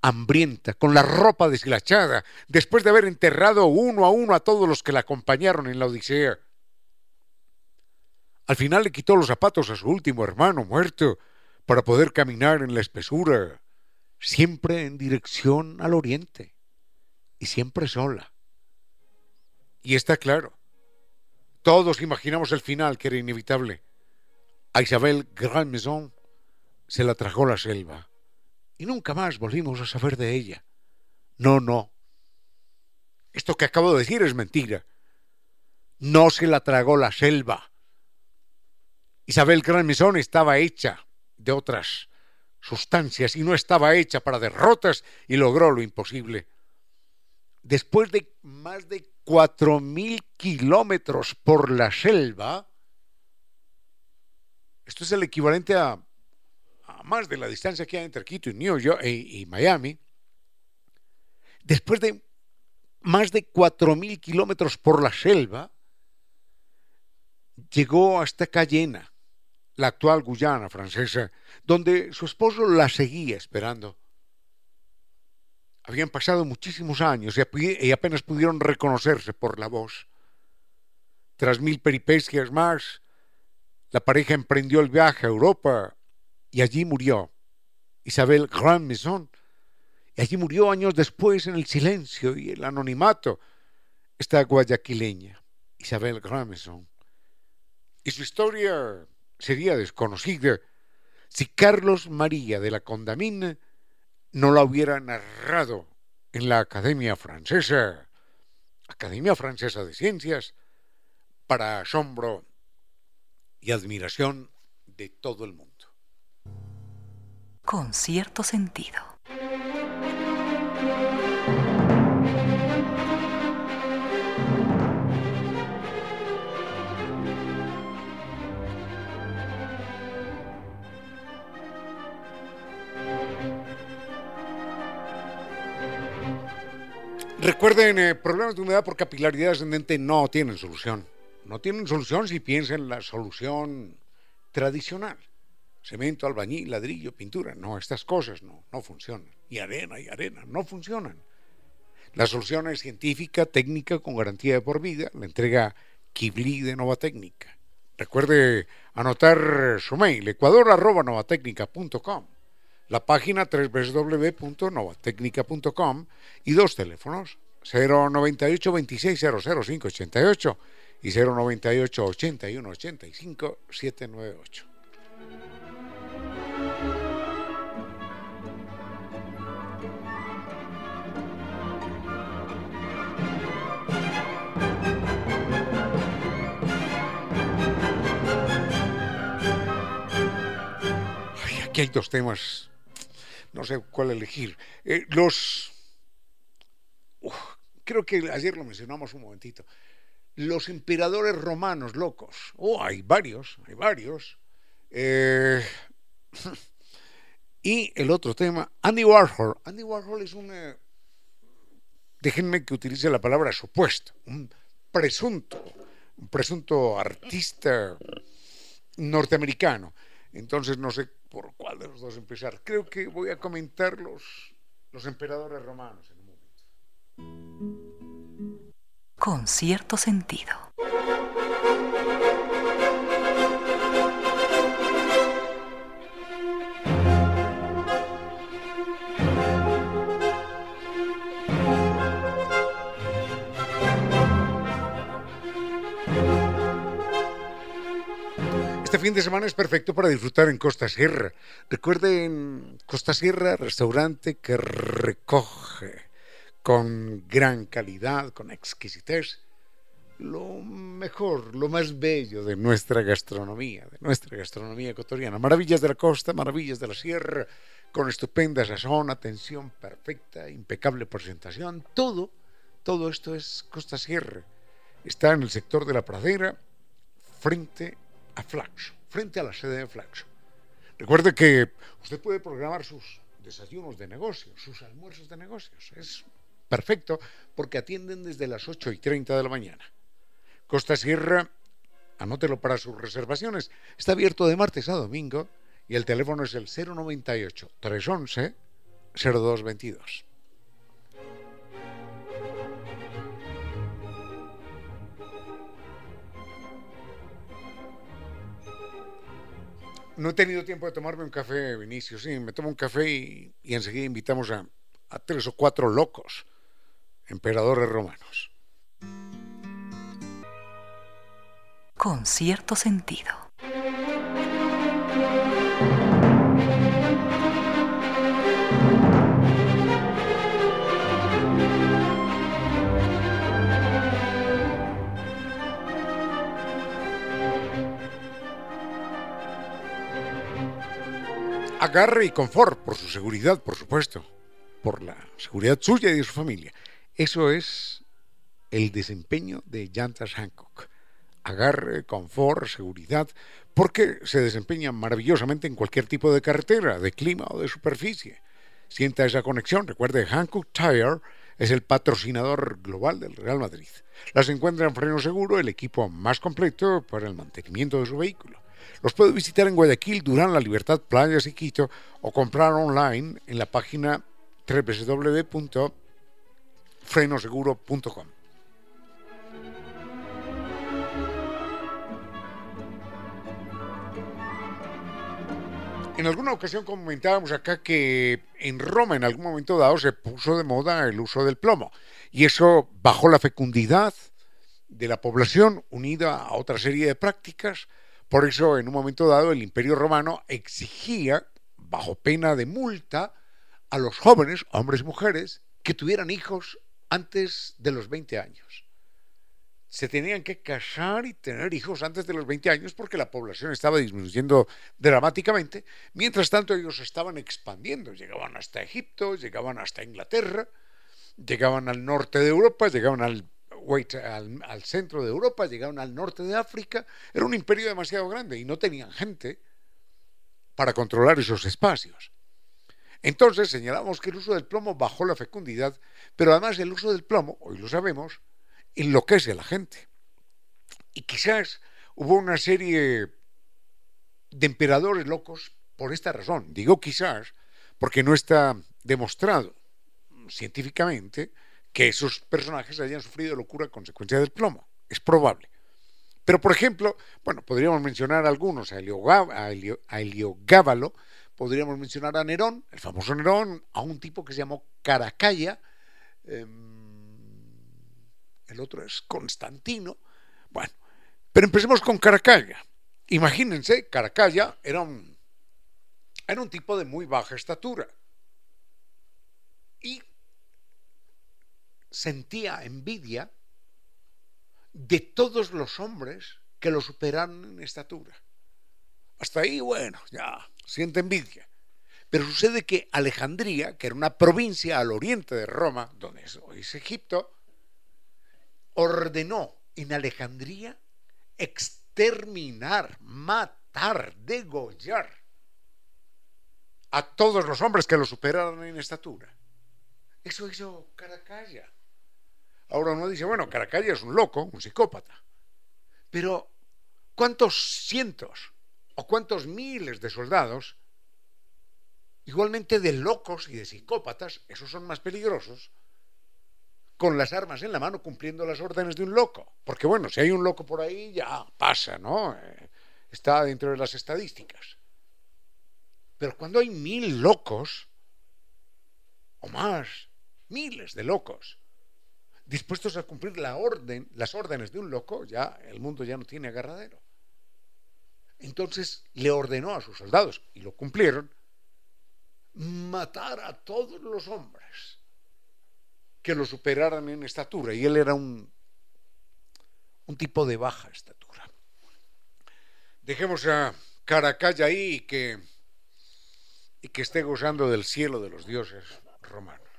hambrienta, con la ropa deshilachada, después de haber enterrado uno a uno a todos los que la acompañaron en la Odisea. Al final le quitó los zapatos a su último hermano muerto para poder caminar en la espesura, siempre en dirección al oriente y siempre sola. Y está claro, todos imaginamos el final que era inevitable. A Isabel Grand Maison se la tragó la selva y nunca más volvimos a saber de ella. No, no. Esto que acabo de decir es mentira. No se la tragó la selva Isabel Gran estaba hecha de otras sustancias y no estaba hecha para derrotas y logró lo imposible. Después de más de cuatro mil kilómetros por la selva, esto es el equivalente a, más de la distancia que hay entre Quito y New York y, y Miami, después de más de cuatro mil kilómetros por la selva, llegó hasta Cayena la actual Guyana francesa, donde su esposo la seguía esperando. Habían pasado muchísimos años y apenas pudieron reconocerse por la voz. Tras mil peripecias más, la pareja emprendió el viaje a Europa y allí murió Isabel Grand Maison. Y allí murió años después en el silencio y el anonimato esta guayaquileña, Isabel Grameson. Y su historia sería desconocida si Carlos María de la Condamine no la hubiera narrado en la Academia Francesa, Academia Francesa de Ciencias, para asombro y admiración de todo el mundo. Con cierto sentido. Recuerden, eh, problemas de humedad por capilaridad ascendente no tienen solución. No tienen solución si piensan en la solución tradicional. Cemento, albañil, ladrillo, pintura. No, estas cosas no, no funcionan. Y arena y arena, no funcionan. La solución es científica, técnica, con garantía de por vida. La entrega Kibli de Nova Técnica. Recuerde anotar su mail, ecuador.novatecnica.com la página www.novatecnica.com y dos teléfonos 098 26 588 y 098 81 85 798. Ay, aquí hay dos temas no sé cuál elegir. Eh, los. creo que ayer lo mencionamos un momentito. Los emperadores romanos locos. Oh, hay varios, hay varios. Eh, y el otro tema, Andy Warhol. Andy Warhol es un. Eh, déjenme que utilice la palabra supuesto, un presunto, un presunto artista norteamericano. Entonces no sé por cuál de los dos empezar. Creo que voy a comentar los, los emperadores romanos en un momento. Con cierto sentido. Este fin de semana es perfecto para disfrutar en Costa Sierra. Recuerden, Costa Sierra, restaurante que recoge con gran calidad, con exquisitez, lo mejor, lo más bello de nuestra gastronomía, de nuestra gastronomía ecuatoriana. Maravillas de la costa, maravillas de la sierra, con estupenda sazón, atención perfecta, impecable presentación, todo, todo esto es Costa Sierra. Está en el sector de la pradera, frente a Flaxo, frente a la sede de Flaxo. Recuerde que usted puede programar sus desayunos de negocios, sus almuerzos de negocios. Es perfecto porque atienden desde las 8 y 30 de la mañana. Costa Sierra, anótelo para sus reservaciones. Está abierto de martes a domingo y el teléfono es el 098 311 0222. No he tenido tiempo de tomarme un café, Vinicio. Sí, me tomo un café y, enseguida invitamos a, a tres o cuatro locos, emperadores romanos. Con cierto sentido. Agarre y confort, por su seguridad, por supuesto, por la seguridad suya y de su familia. Eso es el desempeño de Llantas Hancock. Agarre, confort, seguridad, porque se desempeña maravillosamente en cualquier tipo de carretera, de clima o de superficie. Sienta esa conexión. Recuerde, Hancock Tire es el patrocinador global del Real Madrid. Las encuentra en Freno Seguro, el equipo más completo para el mantenimiento de su vehículo. Los puede visitar en Guayaquil, Durán, La Libertad, Playas y Quito o comprar online en la página www.frenoseguro.com. En alguna ocasión comentábamos acá que en Roma en algún momento dado se puso de moda el uso del plomo y eso bajó la fecundidad de la población unida a otra serie de prácticas. Por eso en un momento dado el imperio romano exigía, bajo pena de multa, a los jóvenes, hombres y mujeres, que tuvieran hijos antes de los 20 años se tenían que casar y tener hijos antes de los 20 años porque la población estaba disminuyendo dramáticamente. Mientras tanto, ellos estaban expandiendo, llegaban hasta Egipto, llegaban hasta Inglaterra, llegaban al norte de Europa, llegaban al, al, centro de Europa, llegaban al norte de África. Era un imperio demasiado grande y no tenían gente para controlar esos espacios. Entonces señalamos que el uso del plomo bajó la fecundidad, pero además el uso del plomo, hoy lo sabemos, enloquece a la gente. Y quizás hubo una serie de emperadores locos por esta razón. Digo quizás porque no está demostrado científicamente que esos personajes hayan sufrido locura a consecuencia del plomo. Es probable. Pero, por ejemplo, bueno, podríamos mencionar algunos, a, Heliogábalo, podríamos mencionar a Nerón, el famoso Nerón, a un tipo que se llamó Caracalla, em, el otro es Constantino. Bueno, pero empecemos con Caracalla. Imagínense, Caracalla era un, era un tipo de muy baja estatura y sentía envidia de todos los hombres que lo superaron en estatura. Hasta ahí, bueno, ya siente envidia. Pero sucede que Alejandría, que era una provincia al oriente de Roma, donde hoy es Egipto, ordenó en Alejandría exterminar, matar, degollar a todos los hombres que lo superaran en estatura. Eso hizo Caracalla. Ahora uno dice, bueno, Caracalla es un loco, un psicópata. Pero, ¿cuántos cientos o cuántos miles de soldados, igualmente de locos y de psicópatas, esos son más peligrosos, con las armas en la mano cumpliendo las órdenes de un loco. Porque bueno, si hay un loco por ahí, ya pasa, ¿no? Eh, está dentro de las estadísticas. Pero cuando hay mil locos, o más, miles de locos, dispuestos a cumplir las órdenes de un loco, ya el mundo ya no tiene agarradero. Entonces le ordenó a sus soldados, y lo cumplieron, matar a todos los hombres que lo superaran en estatura y él era un, un tipo de baja estatura. Dejemos a Caracalla ahí y que, y que esté gozando del cielo de los dioses romanos.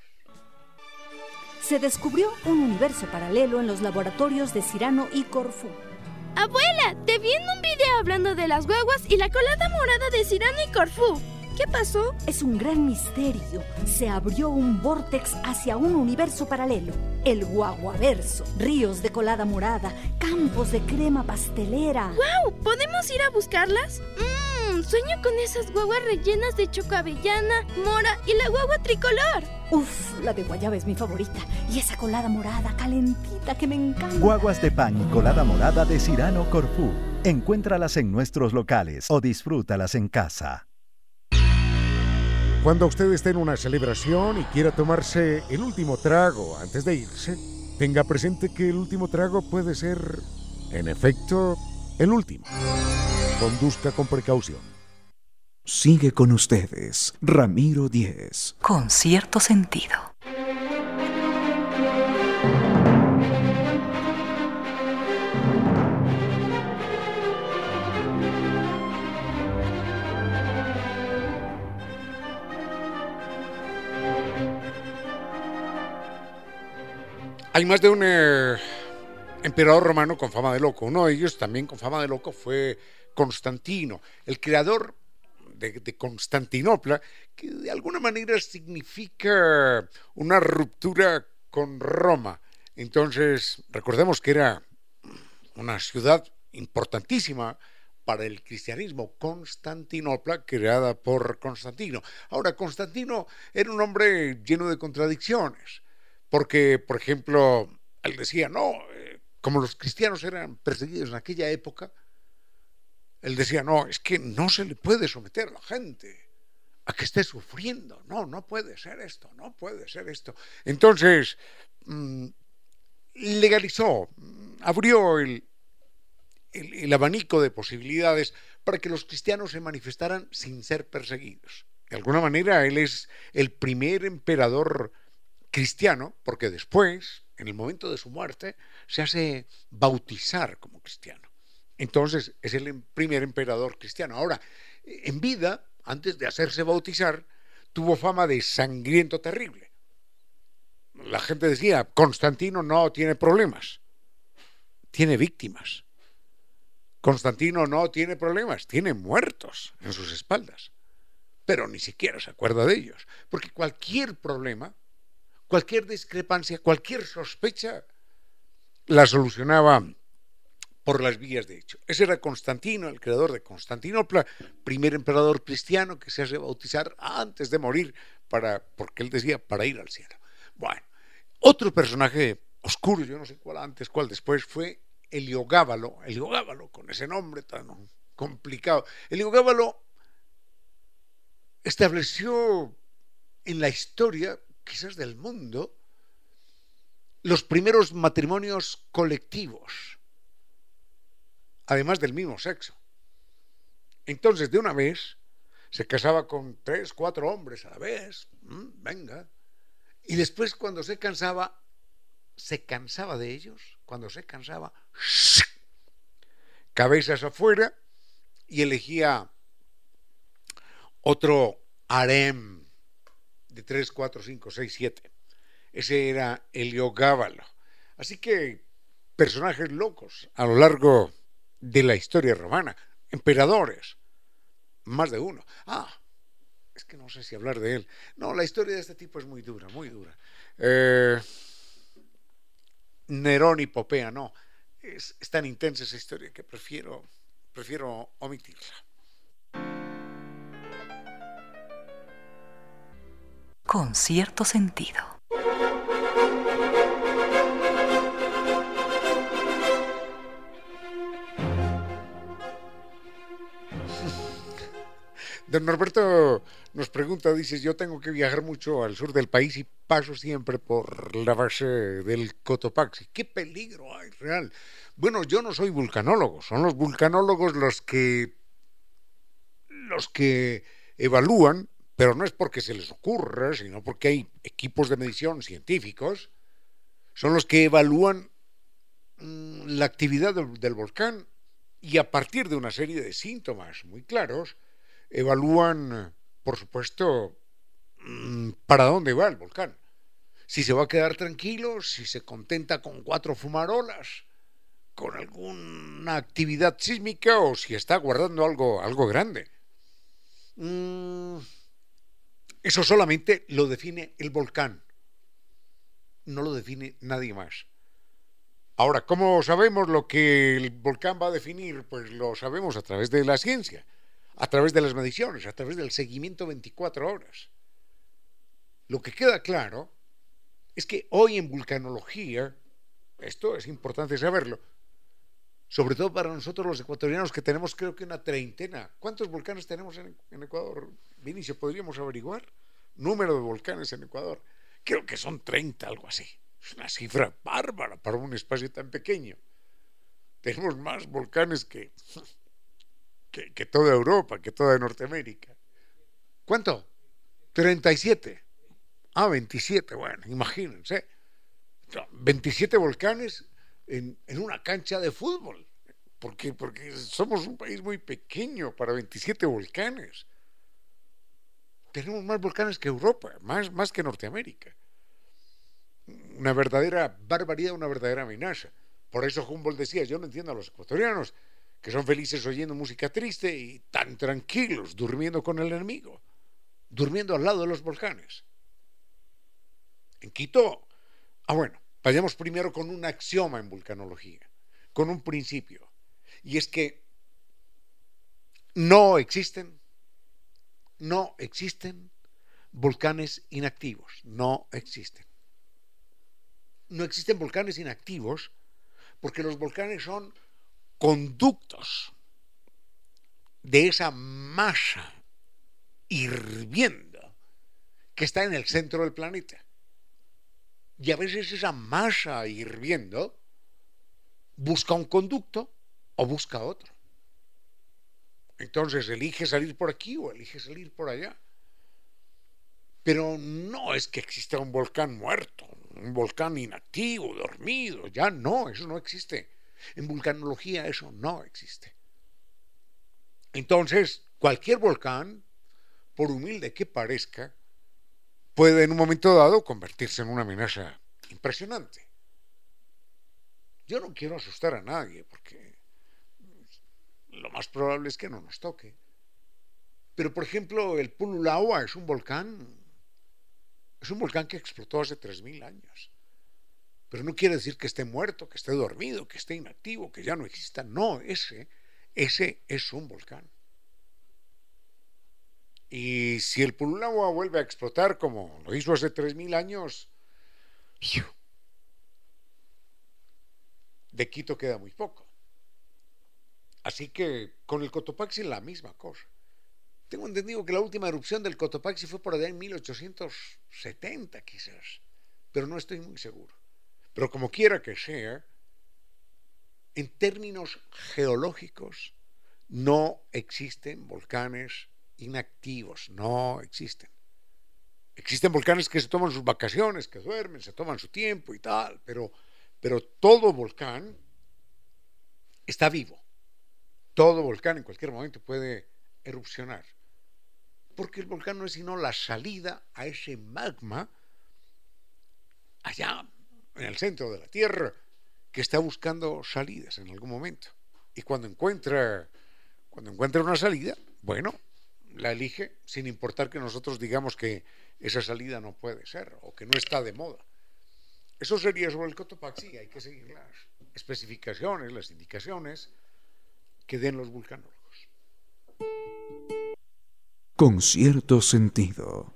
Se descubrió un universo paralelo en los laboratorios de Cirano y Corfú. Abuela, te vi en un video hablando de las guaguas y la colada morada de Cirano y Corfú. ¿Qué pasó? Es un gran misterio. Se abrió un vórtex hacia un universo paralelo. El guaguaverso. Ríos de colada morada, campos de crema pastelera. ¡Wow! ¿Podemos ir a buscarlas? Mmm, sueño con esas guaguas rellenas de choco avellana, mora y la guagua tricolor. Uf, la de guayaba es mi favorita. Y esa colada morada calentita que me encanta. Guaguas de pan y colada morada de Cirano Corfú. Encuéntralas en nuestros locales o disfrútalas en casa. Cuando usted esté en una celebración y quiera tomarse el último trago antes de irse, tenga presente que el último trago puede ser, en efecto, el último. Conduzca con precaución. Sigue con ustedes, Ramiro Díez. Con cierto sentido. Hay más de un eh, emperador romano con fama de loco. Uno de ellos también con fama de loco fue Constantino, el creador de, Constantinopla, que de alguna manera significa una ruptura con Roma. Entonces, recordemos que era una ciudad importantísima para el cristianismo, Constantinopla, creada por Constantino. Ahora, Constantino era un hombre lleno de contradicciones. Porque, por ejemplo, él decía, no, eh, como los cristianos eran perseguidos en aquella época, Él decía, no, es que no se le puede someter a la gente a que esté sufriendo. No, no puede ser esto, no puede ser esto. Entonces, mm, legalizó, mm, abrió el, el, abanico de posibilidades para que los cristianos se manifestaran sin ser perseguidos. De alguna manera, él es el primer emperador cristiano, porque después, en el momento de su muerte, se hace bautizar como cristiano. Entonces, es el primer emperador cristiano. Ahora, en vida, antes de hacerse bautizar, tuvo fama de sangriento terrible. La gente decía, Constantino no tiene problemas, tiene víctimas. Constantino no tiene problemas, tiene muertos en sus espaldas, pero ni siquiera se acuerda de ellos, porque cualquier problema, cualquier discrepancia, cualquier sospecha, la solucionaba por las vías de hecho. Ese era Constantino, el creador de Constantinopla, primer emperador cristiano que se hace bautizar antes de morir, para, porque él decía, para ir al cielo. Bueno, otro personaje oscuro, yo no sé cuál antes, cuál después, fue Heliogábalo, Heliogábalo, con ese nombre tan complicado. Heliogábalo estableció en la historia, quizás del mundo, los primeros matrimonios colectivos, además del mismo sexo. Entonces, de una vez, se casaba con tres, cuatro hombres a la vez, venga, y después cuando se cansaba, se cansaba de ellos, cuando se cansaba, cabezas afuera y elegía otro harem de 3, 4, 5, 6, 7. Ese era Heliogábalo. Así que personajes locos a lo largo de la historia romana, emperadores, más de uno. Ah, es que no sé si hablar de él. No, la historia de este tipo es muy dura, muy dura. Eh, Nerón y Popea, no. Es, es, tan intensa esa historia que prefiero, prefiero omitirla. Con cierto sentido. Don Norberto nos pregunta, dice, yo tengo que viajar mucho al sur del país y paso siempre por la base del Cotopaxi. ¿Qué peligro hay real? Bueno, yo no soy vulcanólogo, son los vulcanólogos los que los que evalúan, pero no es porque se les ocurra, sino porque hay equipos de medición científicos, son los que evalúan mm, la actividad del volcán y a partir de una serie de síntomas muy claros, evalúan, por supuesto, mm, para dónde va el volcán. Si se va a quedar tranquilo, si se contenta con cuatro fumarolas, con alguna actividad sísmica o si está guardando algo, algo grande. Mm, eso solamente lo define el volcán, no lo define nadie más. Ahora, ¿cómo sabemos lo que el volcán va a definir? Pues lo sabemos a través de la ciencia a través de las mediciones, a través del seguimiento 24 horas. Lo que queda claro es que hoy en vulcanología, esto es importante saberlo, sobre todo para nosotros los ecuatorianos que tenemos creo que una treintena. ¿Cuántos volcanes tenemos en, Ecuador? Vinicio, ¿podríamos averiguar? Número de volcanes en Ecuador. Creo que son 30, algo así. Es una cifra bárbara para un espacio tan pequeño. Tenemos más volcanes que que, toda Europa, que toda Norteamérica. ¿Cuánto? 37. Ah, 27, bueno, imagínense. 27 volcanes en, una cancha de fútbol. Porque, porque somos un país muy pequeño para 27 volcanes. Tenemos más volcanes que Europa, más, más que Norteamérica. Una verdadera barbaridad, una verdadera amenaza. Por eso Humboldt decía, yo no entiendo a los ecuatorianos, que son felices oyendo música triste y tan tranquilos durmiendo con el enemigo, durmiendo al lado de los volcanes. En Quito, ah bueno, vayamos primero con un axioma en vulcanología, con un principio, y es que no existen, no existen volcanes inactivos, no existen. No existen volcanes inactivos porque los volcanes son conductos de esa masa hirviendo que está en el centro del planeta. Y a veces esa masa hirviendo busca un conducto o busca otro. Entonces elige salir por aquí o elige salir por allá. Pero no es que exista un volcán muerto, un volcán inactivo, dormido, ya no, eso no existe. En vulcanología eso no existe. Entonces, cualquier volcán, por humilde que parezca, puede en un momento dado convertirse en una amenaza impresionante. Yo no quiero asustar a nadie porque lo más probable es que no nos toque. Pero, por ejemplo, el Pululawa es un volcán es un volcán que explotó hace 3.000 años. Pero no quiere decir que esté muerto, que esté dormido, que esté inactivo, que ya no exista. No, ese, ese es un volcán. Y si el Pululagua vuelve a explotar como lo hizo hace 3.000 años, de Quito queda muy poco. Así que con el Cotopaxi la misma cosa. Tengo entendido que la última erupción del Cotopaxi fue por allá en 1870 quizás, pero no estoy muy seguro. Pero como quiera que sea, en términos geológicos, no existen volcanes inactivos, no existen. Existen volcanes que se toman sus vacaciones, que duermen, se toman su tiempo y tal, pero, pero todo volcán está vivo. Todo volcán en cualquier momento puede erupcionar porque el volcán no es sino la salida a ese magma allá en el centro de la Tierra que está buscando salidas en algún momento. Y cuando encuentra, cuando encuentra una salida, bueno, la elige sin importar que nosotros digamos que esa salida no puede ser o que no está de moda. Eso sería sobre el Cotopaxi, hay que seguir las especificaciones, las indicaciones que den los vulcanólogos con cierto sentido.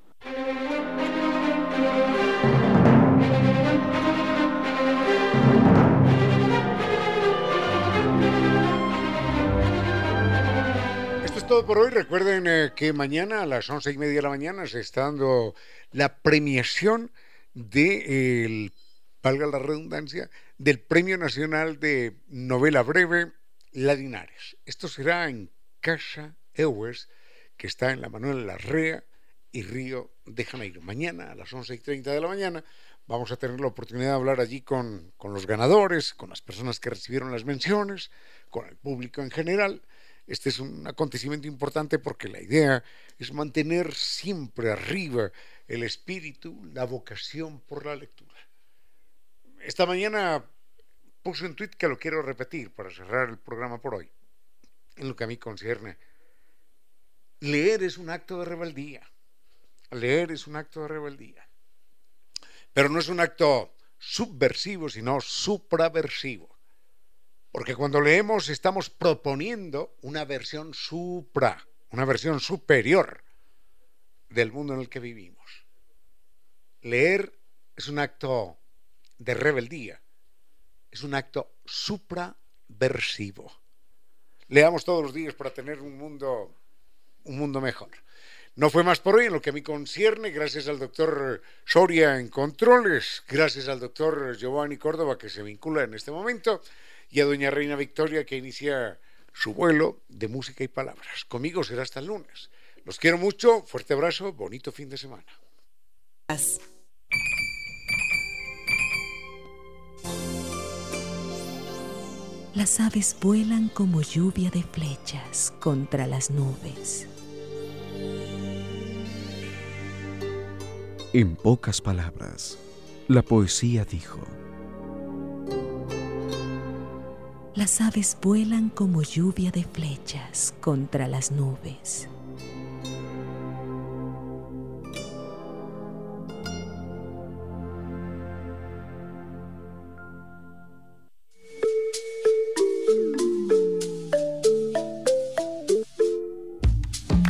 Por hoy. Recuerden eh, que mañana a las once y media de la mañana se está dando la premiación de, valga la redundancia, del Premio Nacional de Novela Breve Ladinares. Esto será en Casa Ewers que está en la Manuel Larrea y Río de Janeiro. Mañana a las 11 y 30 de la mañana vamos a tener la oportunidad de hablar allí con, con los ganadores, con las personas que recibieron las menciones, con el público en general. Este es un acontecimiento importante porque la idea es mantener siempre arriba el espíritu, la vocación por la lectura. Esta mañana puse un tuit que lo quiero repetir para cerrar el programa por hoy, en lo que a mí concierne Leer es un acto de rebeldía. Leer es un acto de rebeldía. Pero no es un acto subversivo, sino supraversivo. Porque cuando leemos estamos proponiendo una versión supra, una versión superior del mundo en el que vivimos. Leer es un acto de rebeldía, es un acto supraversivo. Leamos todos los días para tener un mundo un mundo mejor. No fue más por hoy en lo que a mí concierne, gracias al doctor Soria en controles, gracias al doctor Giovanni Córdoba que se vincula en este momento y a doña Reina Victoria que inicia su vuelo de música y palabras. Conmigo será hasta el lunes. Los quiero mucho, fuerte abrazo, bonito fin de semana. Las aves vuelan como lluvia de flechas contra las nubes. En pocas palabras, la poesía dijo, Las aves vuelan como lluvia de flechas contra las nubes.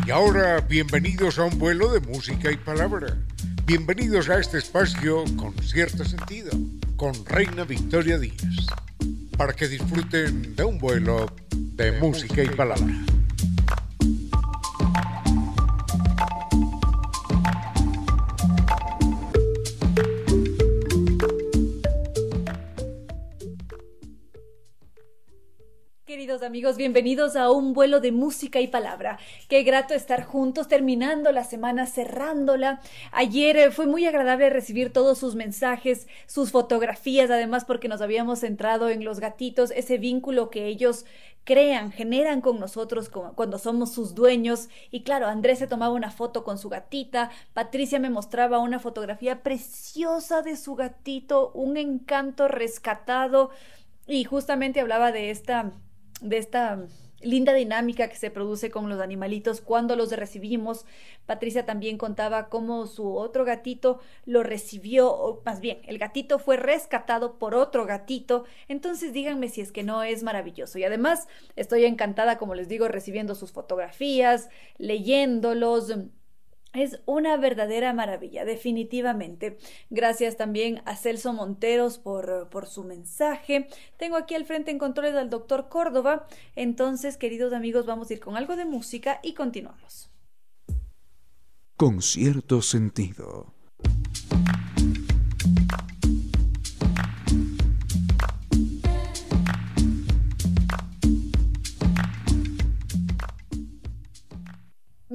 Y ahora, bienvenidos a un vuelo de música y palabra. Bienvenidos a este espacio con cierto sentido, con Reina Victoria Díaz, para que disfruten de un vuelo de música y palabra. Amigos, bienvenidos a un vuelo de música y palabra. Qué grato estar juntos terminando la semana, cerrándola. Ayer eh, fue muy agradable recibir todos sus mensajes, sus fotografías, además porque nos habíamos centrado en los gatitos, ese vínculo que ellos crean, generan con nosotros cuando somos sus dueños. Y claro, Andrés se tomaba una foto con su gatita, Patricia me mostraba una fotografía preciosa de su gatito, un encanto rescatado. Y justamente hablaba de esta de esta linda dinámica que se produce con los animalitos cuando los recibimos. Patricia también contaba cómo su otro gatito lo recibió, o más bien, el gatito fue rescatado por otro gatito. Entonces díganme si es que no es maravilloso. Y además estoy encantada, como les digo, recibiendo sus fotografías, leyéndolos es una verdadera maravilla, definitivamente. Gracias también a Celso Monteros por, por, su mensaje. Tengo aquí al frente en controles al doctor Córdoba. Entonces, queridos amigos, vamos a ir con algo de música y continuamos. Con cierto sentido.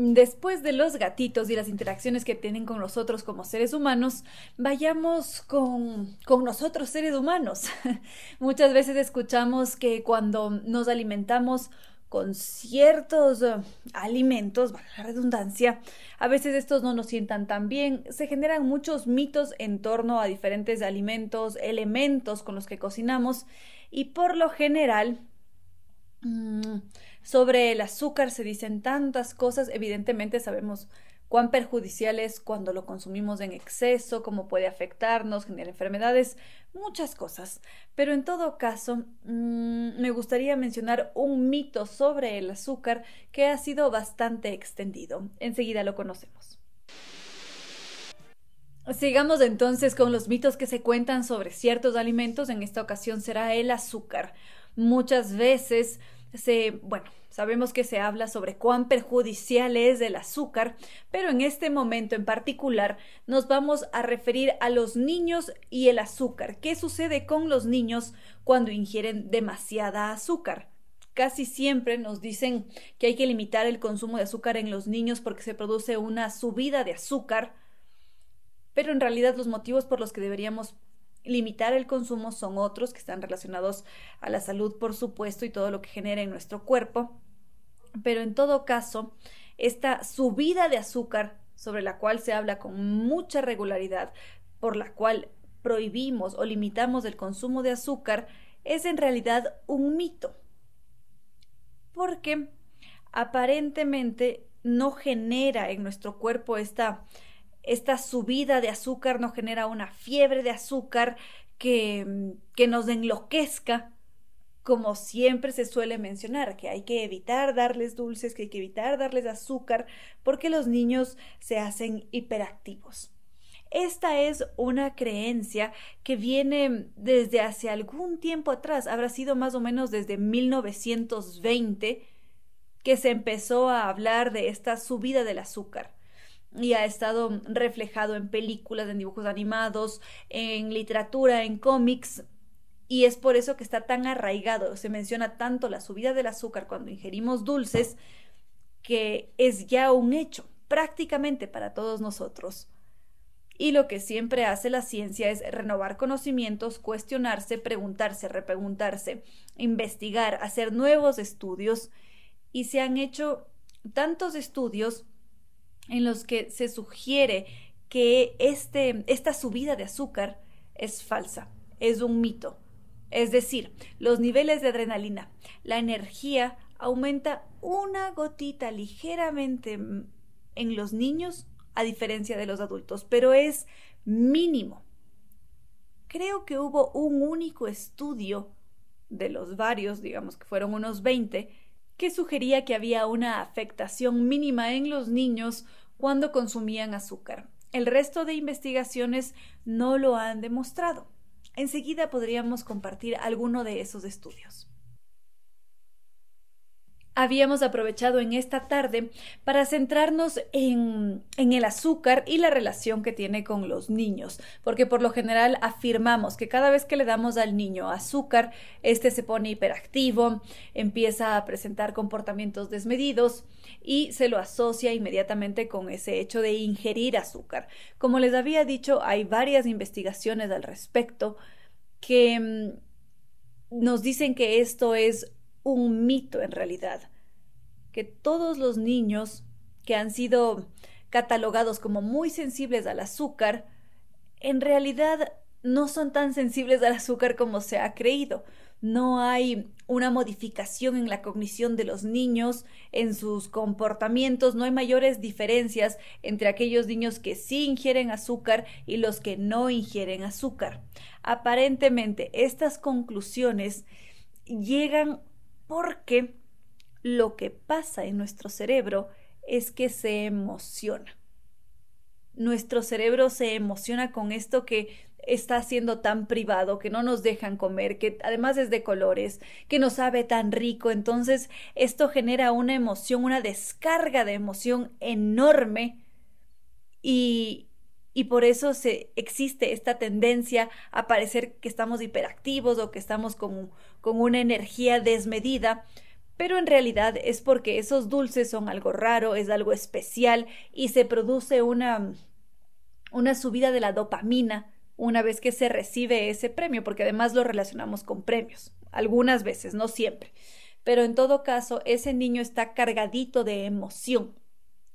Después de los gatitos y las interacciones que tienen con nosotros como seres humanos, vayamos con, con nosotros seres humanos. Muchas veces escuchamos que cuando nos alimentamos con ciertos uh, alimentos, valga la redundancia, a veces estos no nos sientan tan bien, se generan muchos mitos en torno a diferentes alimentos, elementos con los que cocinamos y por lo general mm, sobre el azúcar se dicen tantas cosas, evidentemente sabemos cuán perjudicial es cuando lo consumimos en exceso, cómo puede afectarnos, genera enfermedades, muchas cosas. Pero en todo caso, mmm, me gustaría mencionar un mito sobre el azúcar que ha sido bastante extendido. Enseguida lo conocemos. Sigamos entonces con los mitos que se cuentan sobre ciertos alimentos. En esta ocasión será el azúcar. Muchas veces se, bueno, sabemos que se habla sobre cuán perjudicial es el azúcar, pero en este momento en particular nos vamos a referir a los niños y el azúcar. ¿Qué sucede con los niños cuando ingieren demasiada azúcar? Casi siempre nos dicen que hay que limitar el consumo de azúcar en los niños porque se produce una subida de azúcar, pero en realidad los motivos por los que deberíamos Limitar el consumo son otros que están relacionados a la salud, por supuesto, y todo lo que genera en nuestro cuerpo. Pero en todo caso, esta subida de azúcar sobre la cual se habla con mucha regularidad, por la cual prohibimos o limitamos el consumo de azúcar, es en realidad un mito. Porque aparentemente no genera en nuestro cuerpo esta esta subida de azúcar nos genera una fiebre de azúcar que, que nos enloquezca, como siempre se suele mencionar, que hay que evitar darles dulces, que hay que evitar darles azúcar, porque los niños se hacen hiperactivos. Esta es una creencia que viene desde hace algún tiempo atrás, habrá sido más o menos desde 1920 que se empezó a hablar de esta subida del azúcar y ha estado reflejado en películas, en dibujos animados, en literatura, en cómics, y es por eso que está tan arraigado, se menciona tanto la subida del azúcar cuando ingerimos dulces, que es ya un hecho prácticamente para todos nosotros. Y lo que siempre hace la ciencia es renovar conocimientos, cuestionarse, preguntarse, repreguntarse, investigar, hacer nuevos estudios, y se han hecho tantos estudios en los que se sugiere que este, esta subida de azúcar es falsa, es un mito. Es decir, los niveles de adrenalina, la energía aumenta una gotita ligeramente en los niños a diferencia de los adultos, pero es mínimo. Creo que hubo un único estudio de los varios, digamos que fueron unos 20, que sugería que había una afectación mínima en los niños cuando consumían azúcar. El resto de investigaciones no lo han demostrado. Enseguida podríamos compartir alguno de esos estudios. Habíamos aprovechado en esta tarde para centrarnos en, en, el azúcar y la relación que tiene con los niños, porque por lo general afirmamos que cada vez que le damos al niño azúcar, este se pone hiperactivo, empieza a presentar comportamientos desmedidos y se lo asocia inmediatamente con ese hecho de ingerir azúcar. Como les había dicho, hay varias investigaciones al respecto que mm, nos dicen que esto es un mito en realidad, que todos los niños que han sido catalogados como muy sensibles al azúcar, en realidad no son tan sensibles al azúcar como se ha creído. No hay una modificación en la cognición de los niños, en sus comportamientos, no hay mayores diferencias entre aquellos niños que sí ingieren azúcar y los que no ingieren azúcar. Aparentemente, estas conclusiones llegan porque lo que pasa en nuestro cerebro es que se emociona. Nuestro cerebro se emociona con esto que está siendo tan privado, que no nos dejan comer, que además es de colores, que no sabe tan rico. Entonces, esto genera una emoción, una descarga de emoción enorme y, y por eso se, existe esta tendencia a parecer que estamos hiperactivos o que estamos con, con una energía desmedida, pero en realidad es porque esos dulces son algo raro, es algo especial y se produce una, una subida de la dopamina una vez que se recibe ese premio, porque además lo relacionamos con premios, algunas veces, no siempre. Pero en todo caso, ese niño está cargadito de emoción.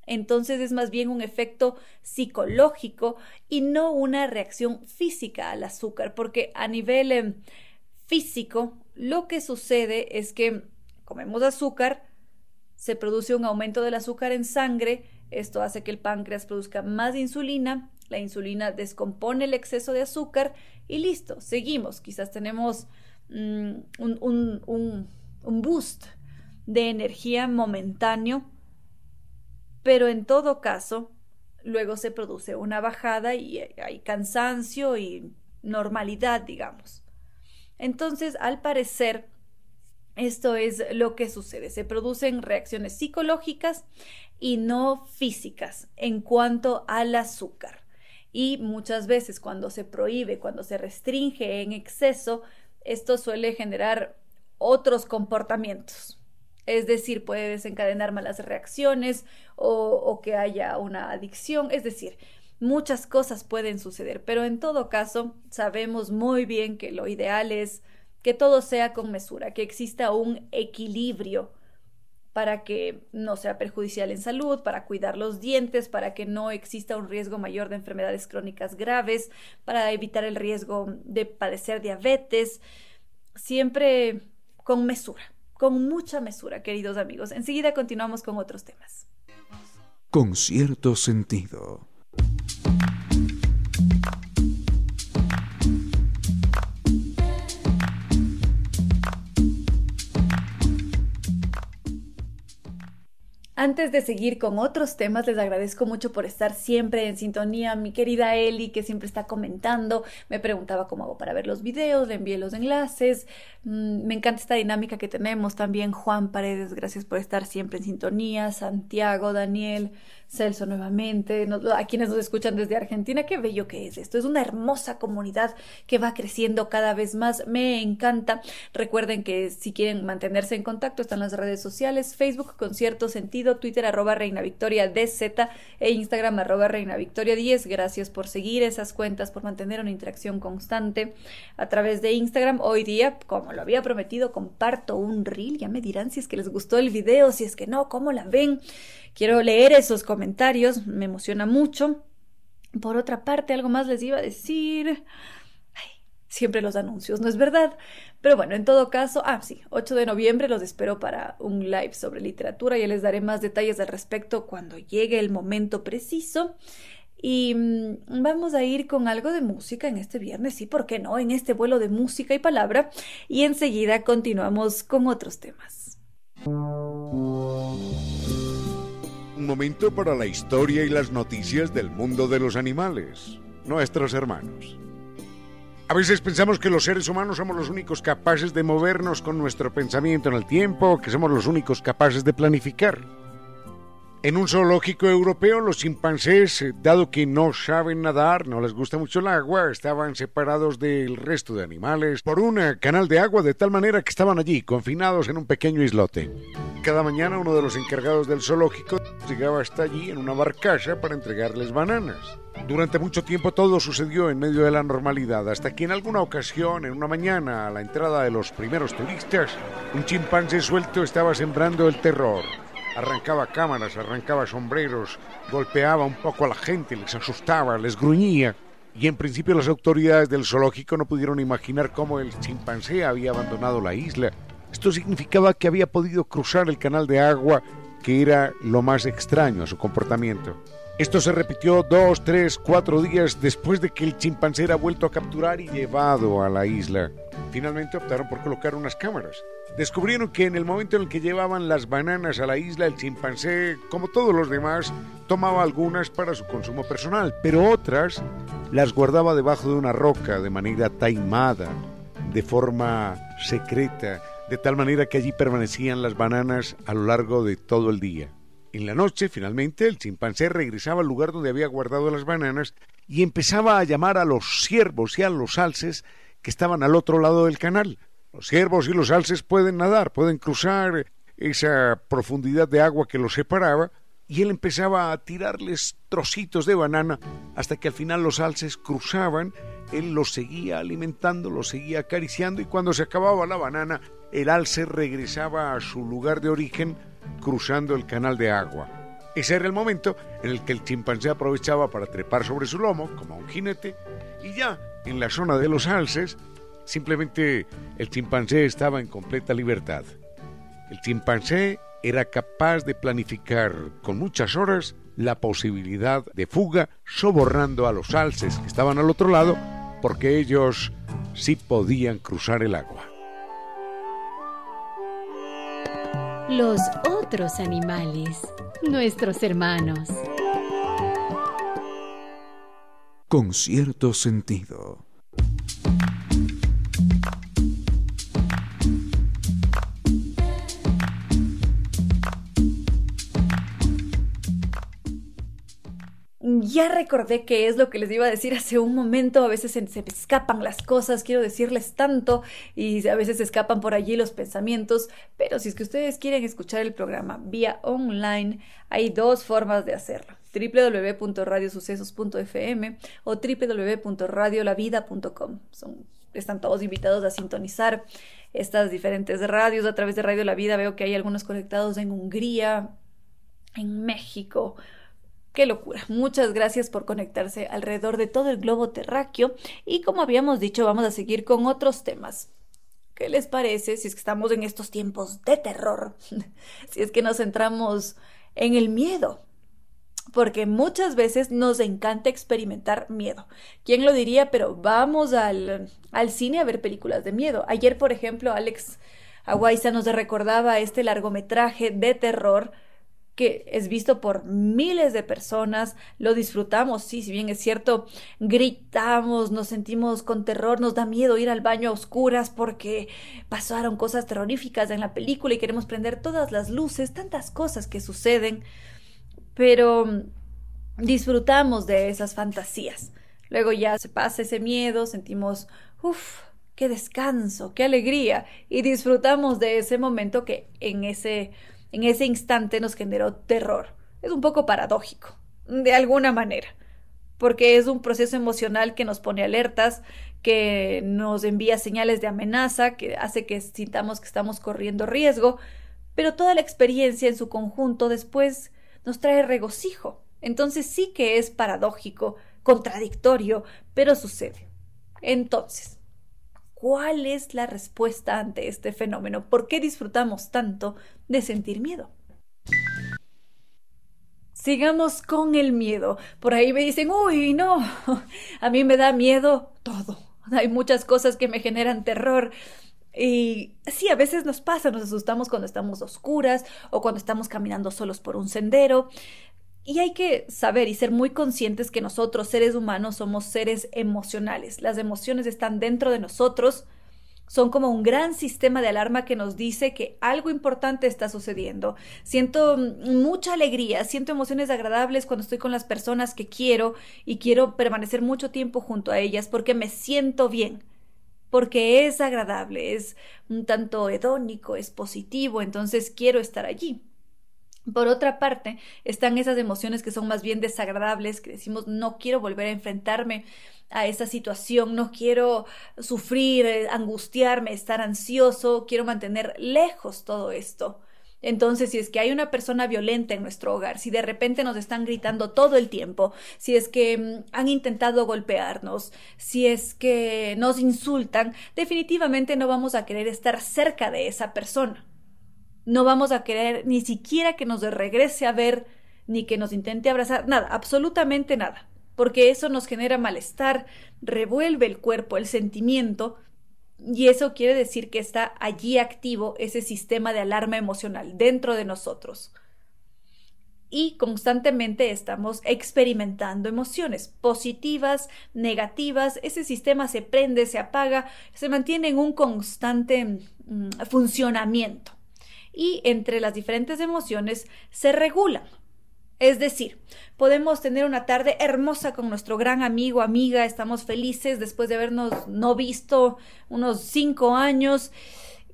Entonces es más bien un efecto psicológico y no una reacción física al azúcar, porque a nivel em, físico lo que sucede es que comemos azúcar, se produce un aumento del azúcar en sangre, esto hace que el páncreas produzca más insulina, la insulina descompone el exceso de azúcar y listo, seguimos. Quizás tenemos mm, un, un boost de energía momentáneo pero en todo caso, luego se produce una bajada y hay cansancio y normalidad, digamos. Entonces, al parecer, esto es lo que sucede. Se producen reacciones psicológicas y no físicas en cuanto al azúcar. Y muchas veces cuando se prohíbe, cuando se restringe en exceso, esto suele generar otros comportamientos. Es decir, puede desencadenar malas reacciones o, que haya una adicción. Es decir, muchas cosas pueden suceder, pero en todo caso sabemos muy bien que lo ideal es que todo sea con mesura, que exista un equilibrio para que no sea perjudicial en salud, para cuidar los dientes, para que no exista un riesgo mayor de enfermedades crónicas graves, para evitar el riesgo de padecer diabetes, siempre con mesura con mucha mesura, queridos amigos. Enseguida continuamos con otros temas. Con cierto sentido. Antes de seguir con otros temas, les agradezco mucho por estar siempre en sintonía. Mi querida Eli, que siempre está comentando, me preguntaba cómo hago para ver los videos, le envié los enlaces. Mm, me encanta esta dinámica que tenemos. También Juan Paredes, gracias por estar siempre en sintonía. Santiago, Daniel, Celso nuevamente, a quienes nos escuchan desde Argentina, qué bello que es esto. Es una hermosa comunidad que va creciendo cada vez más. Me encanta. Recuerden que si quieren mantenerse en contacto, están las redes sociales, Facebook con cierto sentido, Twitter arroba Reina Victoria DZ e Instagram arroba Reina Victoria 10. Gracias por seguir esas cuentas, por mantener una interacción constante a través de Instagram. Hoy día, como lo había prometido, comparto un reel. Ya me dirán si es que les gustó el video, si es que no, cómo la ven. Quiero leer esos comentarios, me emociona mucho. Por otra parte, algo más les iba a decir. siempre los anuncios, ¿no es verdad? Pero bueno, en todo caso, ah, sí, 8 de noviembre los espero para un live sobre literatura. Ya les daré más detalles al respecto cuando llegue el momento preciso. Y mm, vamos a ir con algo de música en este viernes, sí, ¿por qué no? En este vuelo de música y palabra. Y enseguida continuamos con otros temas un momento para la historia y las noticias del mundo de los animales, nuestros hermanos. A veces pensamos que los seres humanos somos los únicos capaces de movernos con nuestro pensamiento en el tiempo, que somos los únicos capaces de planificar. En un zoológico europeo, los chimpancés, eh, dado que no saben nadar, no les gusta mucho el agua, estaban separados del resto de animales por un eh, canal de agua de tal manera que estaban allí, confinados en un pequeño islote. Cada mañana uno de los encargados del zoológico llegaba hasta allí en una barcaza para entregarles bananas. Durante mucho tiempo todo sucedió en medio de la normalidad, hasta que en alguna ocasión, en una mañana, a la entrada de los primeros turistas, un chimpancé suelto estaba sembrando el terror arrancaba cámaras, arrancaba sombreros, golpeaba un poco a la gente, les asustaba, les gruñía. Y en principio las autoridades del zoológico no pudieron imaginar cómo el chimpancé había abandonado la isla. Esto significaba que había podido cruzar el canal de agua, que era lo más extraño a su comportamiento. Esto se repitió dos, tres, cuatro días después de que el chimpancé era vuelto a capturar y llevado a la isla. Finalmente optaron por colocar unas cámaras descubrieron que en el momento en el que llevaban las bananas a la isla, el chimpancé, como todos los demás, tomaba algunas para su consumo personal, pero otras las guardaba debajo de una roca de manera taimada, de forma secreta, de tal manera que allí permanecían las bananas a lo largo de todo el día. En la noche, finalmente, el chimpancé regresaba al lugar donde había guardado las bananas y empezaba a llamar a los ciervos y a los alces que estaban al otro lado del canal. Los ciervos y los alces pueden nadar, pueden cruzar esa profundidad de agua que los separaba, y él empezaba a tirarles trocitos de banana hasta que al final los alces cruzaban, él los seguía alimentando, los seguía acariciando y cuando se acababa la banana, el alce regresaba a su lugar de origen cruzando el canal de agua. Ese era el momento en el que el chimpancé aprovechaba para trepar sobre su lomo, como un jinete, y ya en la zona de los alces Simplemente el chimpancé estaba en completa libertad. El chimpancé era capaz de planificar con muchas horas la posibilidad de fuga, sobornando a los alces que estaban al otro lado, porque ellos sí podían cruzar el agua. Los otros animales, nuestros hermanos. Con cierto sentido. Ya recordé que es lo que les iba a decir hace un momento, a veces se, escapan las cosas, quiero decirles tanto y a veces se escapan por allí los pensamientos, pero si es que ustedes quieren escuchar el programa vía online, hay dos formas de hacerlo www.radiosucesos.fm o www.radiolavida.com. están todos invitados a sintonizar estas diferentes radios a través de Radio La Vida. Veo que hay algunos conectados en Hungría, en México, Qué locura. Muchas gracias por conectarse alrededor de todo el globo terráqueo y como habíamos dicho vamos a seguir con otros temas. ¿Qué les parece si es que estamos en estos tiempos de terror? si es que nos centramos en el miedo. Porque muchas veces nos encanta experimentar miedo. ¿Quién lo diría? Pero vamos al, al cine a ver películas de miedo. Ayer, por ejemplo, Alex Aguaiza nos recordaba este largometraje de terror que es visto por miles de personas, lo disfrutamos, sí, si bien es cierto, gritamos, nos sentimos con terror, nos da miedo ir al baño a oscuras porque pasaron cosas terroríficas en la película y queremos prender todas las luces, tantas cosas que suceden, pero disfrutamos de esas fantasías. Luego ya se pasa ese miedo, sentimos, uff, qué descanso, qué alegría, y disfrutamos de ese momento que en ese en ese instante nos generó terror. Es un poco paradójico, de alguna manera, porque es un proceso emocional que nos pone alertas, que nos envía señales de amenaza, que hace que sintamos que estamos corriendo riesgo, pero toda la experiencia en su conjunto después nos trae regocijo. Entonces sí que es paradójico, contradictorio, pero sucede. Entonces, ¿Cuál es la respuesta ante este fenómeno? ¿Por qué disfrutamos tanto de sentir miedo? Sigamos con el miedo. Por ahí me dicen, uy, no, a mí me da miedo todo. Hay muchas cosas que me generan terror. Y sí, a veces nos pasa, nos asustamos cuando estamos oscuras o cuando estamos caminando solos por un sendero. Y hay que saber y ser muy conscientes que nosotros, seres humanos, somos seres emocionales. Las emociones están dentro de nosotros, son como un gran sistema de alarma que nos dice que algo importante está sucediendo. Siento mucha alegría, siento emociones agradables cuando estoy con las personas que quiero y quiero permanecer mucho tiempo junto a ellas porque me siento bien, porque es agradable, es un tanto hedónico, es positivo, entonces quiero estar allí. Por otra parte, están esas emociones que son más bien desagradables, que decimos no quiero volver a enfrentarme a esa situación, no quiero sufrir, eh, angustiarme, estar ansioso, quiero mantener lejos todo esto. Entonces, si es que hay una persona violenta en nuestro hogar, si de repente nos están gritando todo el tiempo, si es que mm, han intentado golpearnos, si es que nos insultan, definitivamente no vamos a querer estar cerca de esa persona no vamos a querer ni siquiera que nos regrese a ver, ni que nos intente abrazar, nada, absolutamente nada, porque eso nos genera malestar, revuelve el cuerpo, el sentimiento, y eso quiere decir que está allí activo ese sistema de alarma emocional dentro de nosotros. Y constantemente estamos experimentando emociones positivas, negativas, ese sistema se prende, se apaga, se mantiene en un constante mm, funcionamiento y entre las diferentes emociones se regulan. Es decir, podemos tener una tarde hermosa con nuestro gran amigo, amiga, estamos felices después de habernos no visto unos cinco años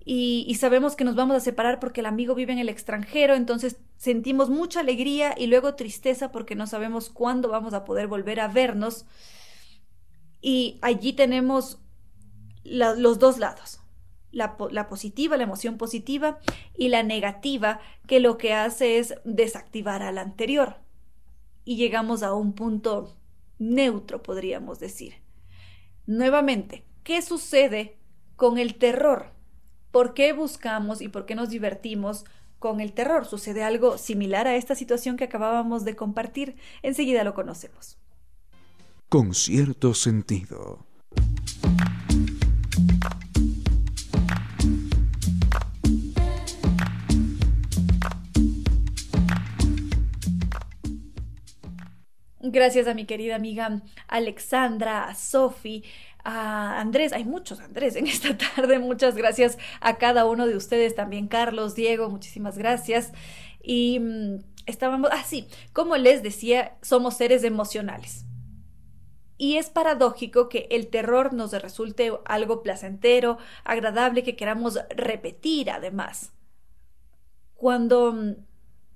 y, sabemos que nos vamos a separar porque el amigo vive en el extranjero, entonces sentimos mucha alegría y luego tristeza porque no sabemos cuándo vamos a poder volver a vernos. Y allí tenemos los dos lados la, positiva, la emoción positiva, y la negativa, que lo que hace es desactivar a la anterior. Y llegamos a un punto neutro, podríamos decir. Nuevamente, ¿qué sucede con el terror? ¿Por qué buscamos y por qué nos divertimos con el terror? ¿Sucede algo similar a esta situación que acabábamos de compartir? Enseguida lo conocemos. Con cierto sentido. Gracias a mi querida amiga Alexandra, a Sofi, a Andrés, hay muchos Andrés en esta tarde, muchas gracias a cada uno de ustedes, también Carlos, Diego, muchísimas gracias. Y mm, estábamos, ah, sí, como les decía, somos seres emocionales. Y es paradójico que el terror nos resulte algo placentero, agradable, que queramos repetir además. Cuando mm,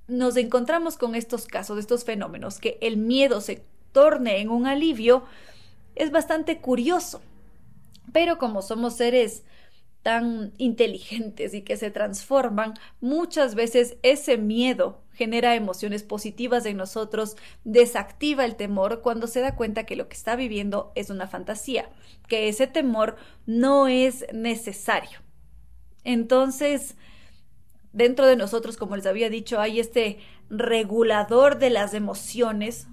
nos encontramos con estos casos, estos fenómenos, que el miedo se torne en un alivio, es bastante curioso. Pero como somos seres tan inteligentes y que se transforman, muchas veces ese miedo genera emociones positivas en nosotros, desactiva el temor cuando se da cuenta que lo que está viviendo es una fantasía, que ese temor no es necesario. Entonces, dentro de nosotros, como les había dicho, hay este regulador de las emociones.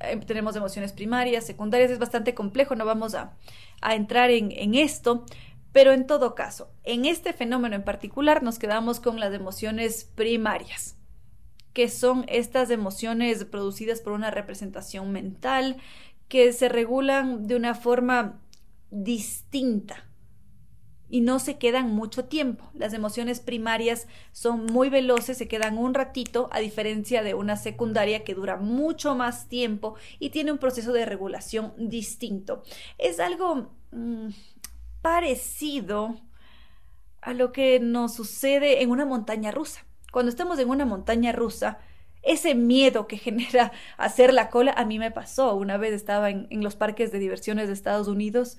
Eh, tenemos emociones primarias, secundarias, es bastante complejo, no vamos a, entrar en, en esto, pero en todo caso, en este fenómeno en particular nos quedamos con las emociones primarias, que son estas emociones producidas por una representación mental que se regulan de una forma distinta y no se quedan mucho tiempo. Las emociones primarias son muy veloces, se quedan un ratito, a diferencia de una secundaria que dura mucho más tiempo y tiene un proceso de regulación distinto. Es algo mm, parecido a lo que nos sucede en una montaña rusa. Cuando estamos en una montaña rusa, ese miedo que genera hacer la cola, a mí me pasó. Una vez estaba en, en los parques de diversiones de Estados Unidos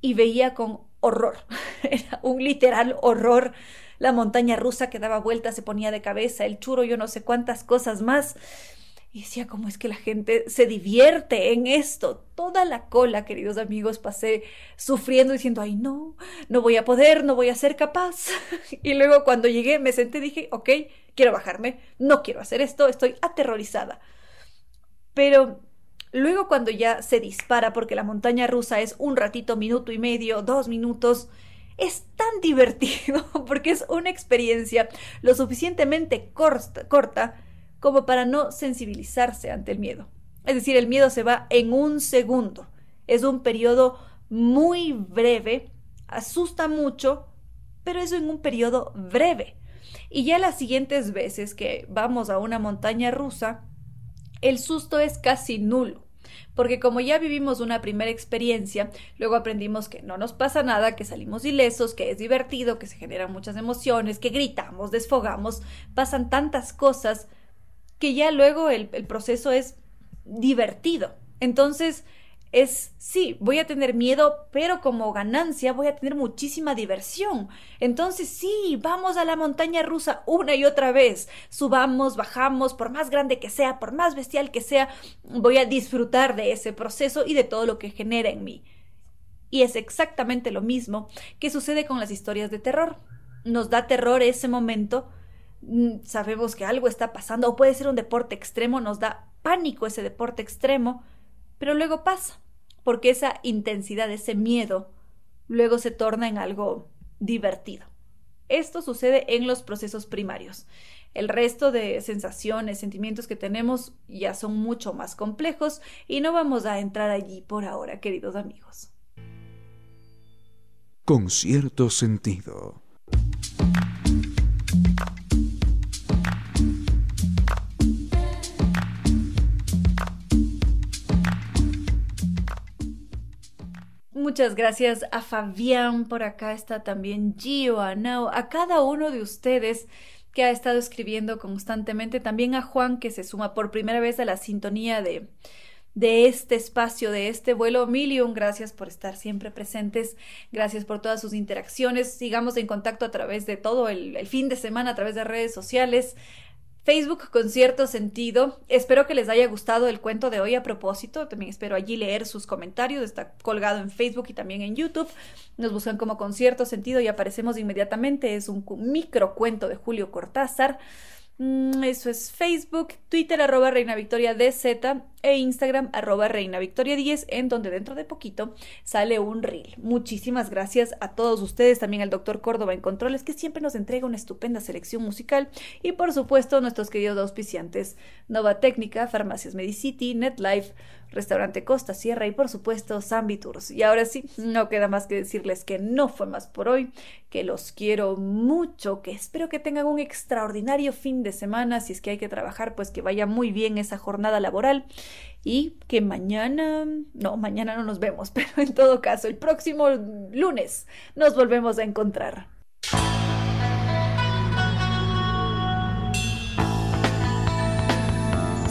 y veía con horror, era un literal horror. La montaña rusa que daba vueltas se ponía de cabeza, el churo, yo no sé cuántas cosas más. Y decía, ¿cómo es que la gente se divierte en esto? Toda la cola, queridos amigos, pasé sufriendo diciendo, ay, no, no voy a poder, no voy a ser capaz. y luego cuando llegué me senté dije, ok, quiero bajarme, no quiero hacer esto, estoy aterrorizada. Pero Luego cuando ya se dispara, porque la montaña rusa es un ratito, minuto y medio, dos minutos, es tan divertido porque es una experiencia lo suficientemente corta, como para no sensibilizarse ante el miedo. Es decir, el miedo se va en un segundo. Es un periodo muy breve, asusta mucho, pero eso en un periodo breve. Y ya las siguientes veces que vamos a una montaña rusa, el susto es casi nulo. Porque como ya vivimos una primera experiencia, luego aprendimos que no nos pasa nada, que salimos ilesos, que es divertido, que se generan muchas emociones, que gritamos, desfogamos, pasan tantas cosas que ya luego el, el proceso es divertido. Entonces, es, sí, voy a tener miedo, pero como ganancia voy a tener muchísima diversión. Entonces, sí, vamos a la montaña rusa una y otra vez. Subamos, bajamos, por más grande que sea, por más bestial que sea, voy a disfrutar de ese proceso y de todo lo que genera en mí. Y es exactamente lo mismo que sucede con las historias de terror. Nos da terror ese momento, mm, sabemos que algo está pasando, o puede ser un deporte extremo, nos da pánico ese deporte extremo, pero luego pasa, porque esa intensidad, ese miedo, luego se torna en algo divertido. Esto sucede en los procesos primarios. El resto de sensaciones, sentimientos que tenemos ya son mucho más complejos y no vamos a entrar allí por ahora, queridos amigos. Con cierto sentido. Muchas gracias a Fabián, por acá está también Gio, a Nao, a cada uno de ustedes que ha estado escribiendo constantemente, también a Juan que se suma por primera vez a la sintonía de, de este espacio, de este vuelo. Milion, gracias por estar siempre presentes, gracias por todas sus interacciones. Sigamos en contacto a través de todo el, el fin de semana, a través de redes sociales. Facebook con cierto sentido. Espero que les haya gustado el cuento de hoy a propósito. También espero allí leer sus comentarios. Está colgado en Facebook y también en YouTube. Nos buscan como con cierto sentido y aparecemos inmediatamente. Es un micro cuento de Julio Cortázar. Mm, eso es Facebook, Twitter arroba Reina Victoria DZ e Instagram arroba Reina Victoria 10 en donde dentro de poquito sale un reel. Muchísimas gracias a todos ustedes, también al doctor Córdoba en Controles que siempre nos entrega una estupenda selección musical y por supuesto nuestros queridos auspiciantes Nova Técnica, Farmacias Medicity, NetLife, Restaurante Costa Sierra y por supuesto Zambi Tours. Y ahora sí, no queda más que decirles que no fue más por hoy, que los quiero mucho, que espero que tengan un extraordinario fin de semana, si es que hay que trabajar, pues que vaya muy bien esa jornada laboral y que mañana, no, mañana no nos vemos, pero en todo caso, el próximo lunes nos volvemos a encontrar.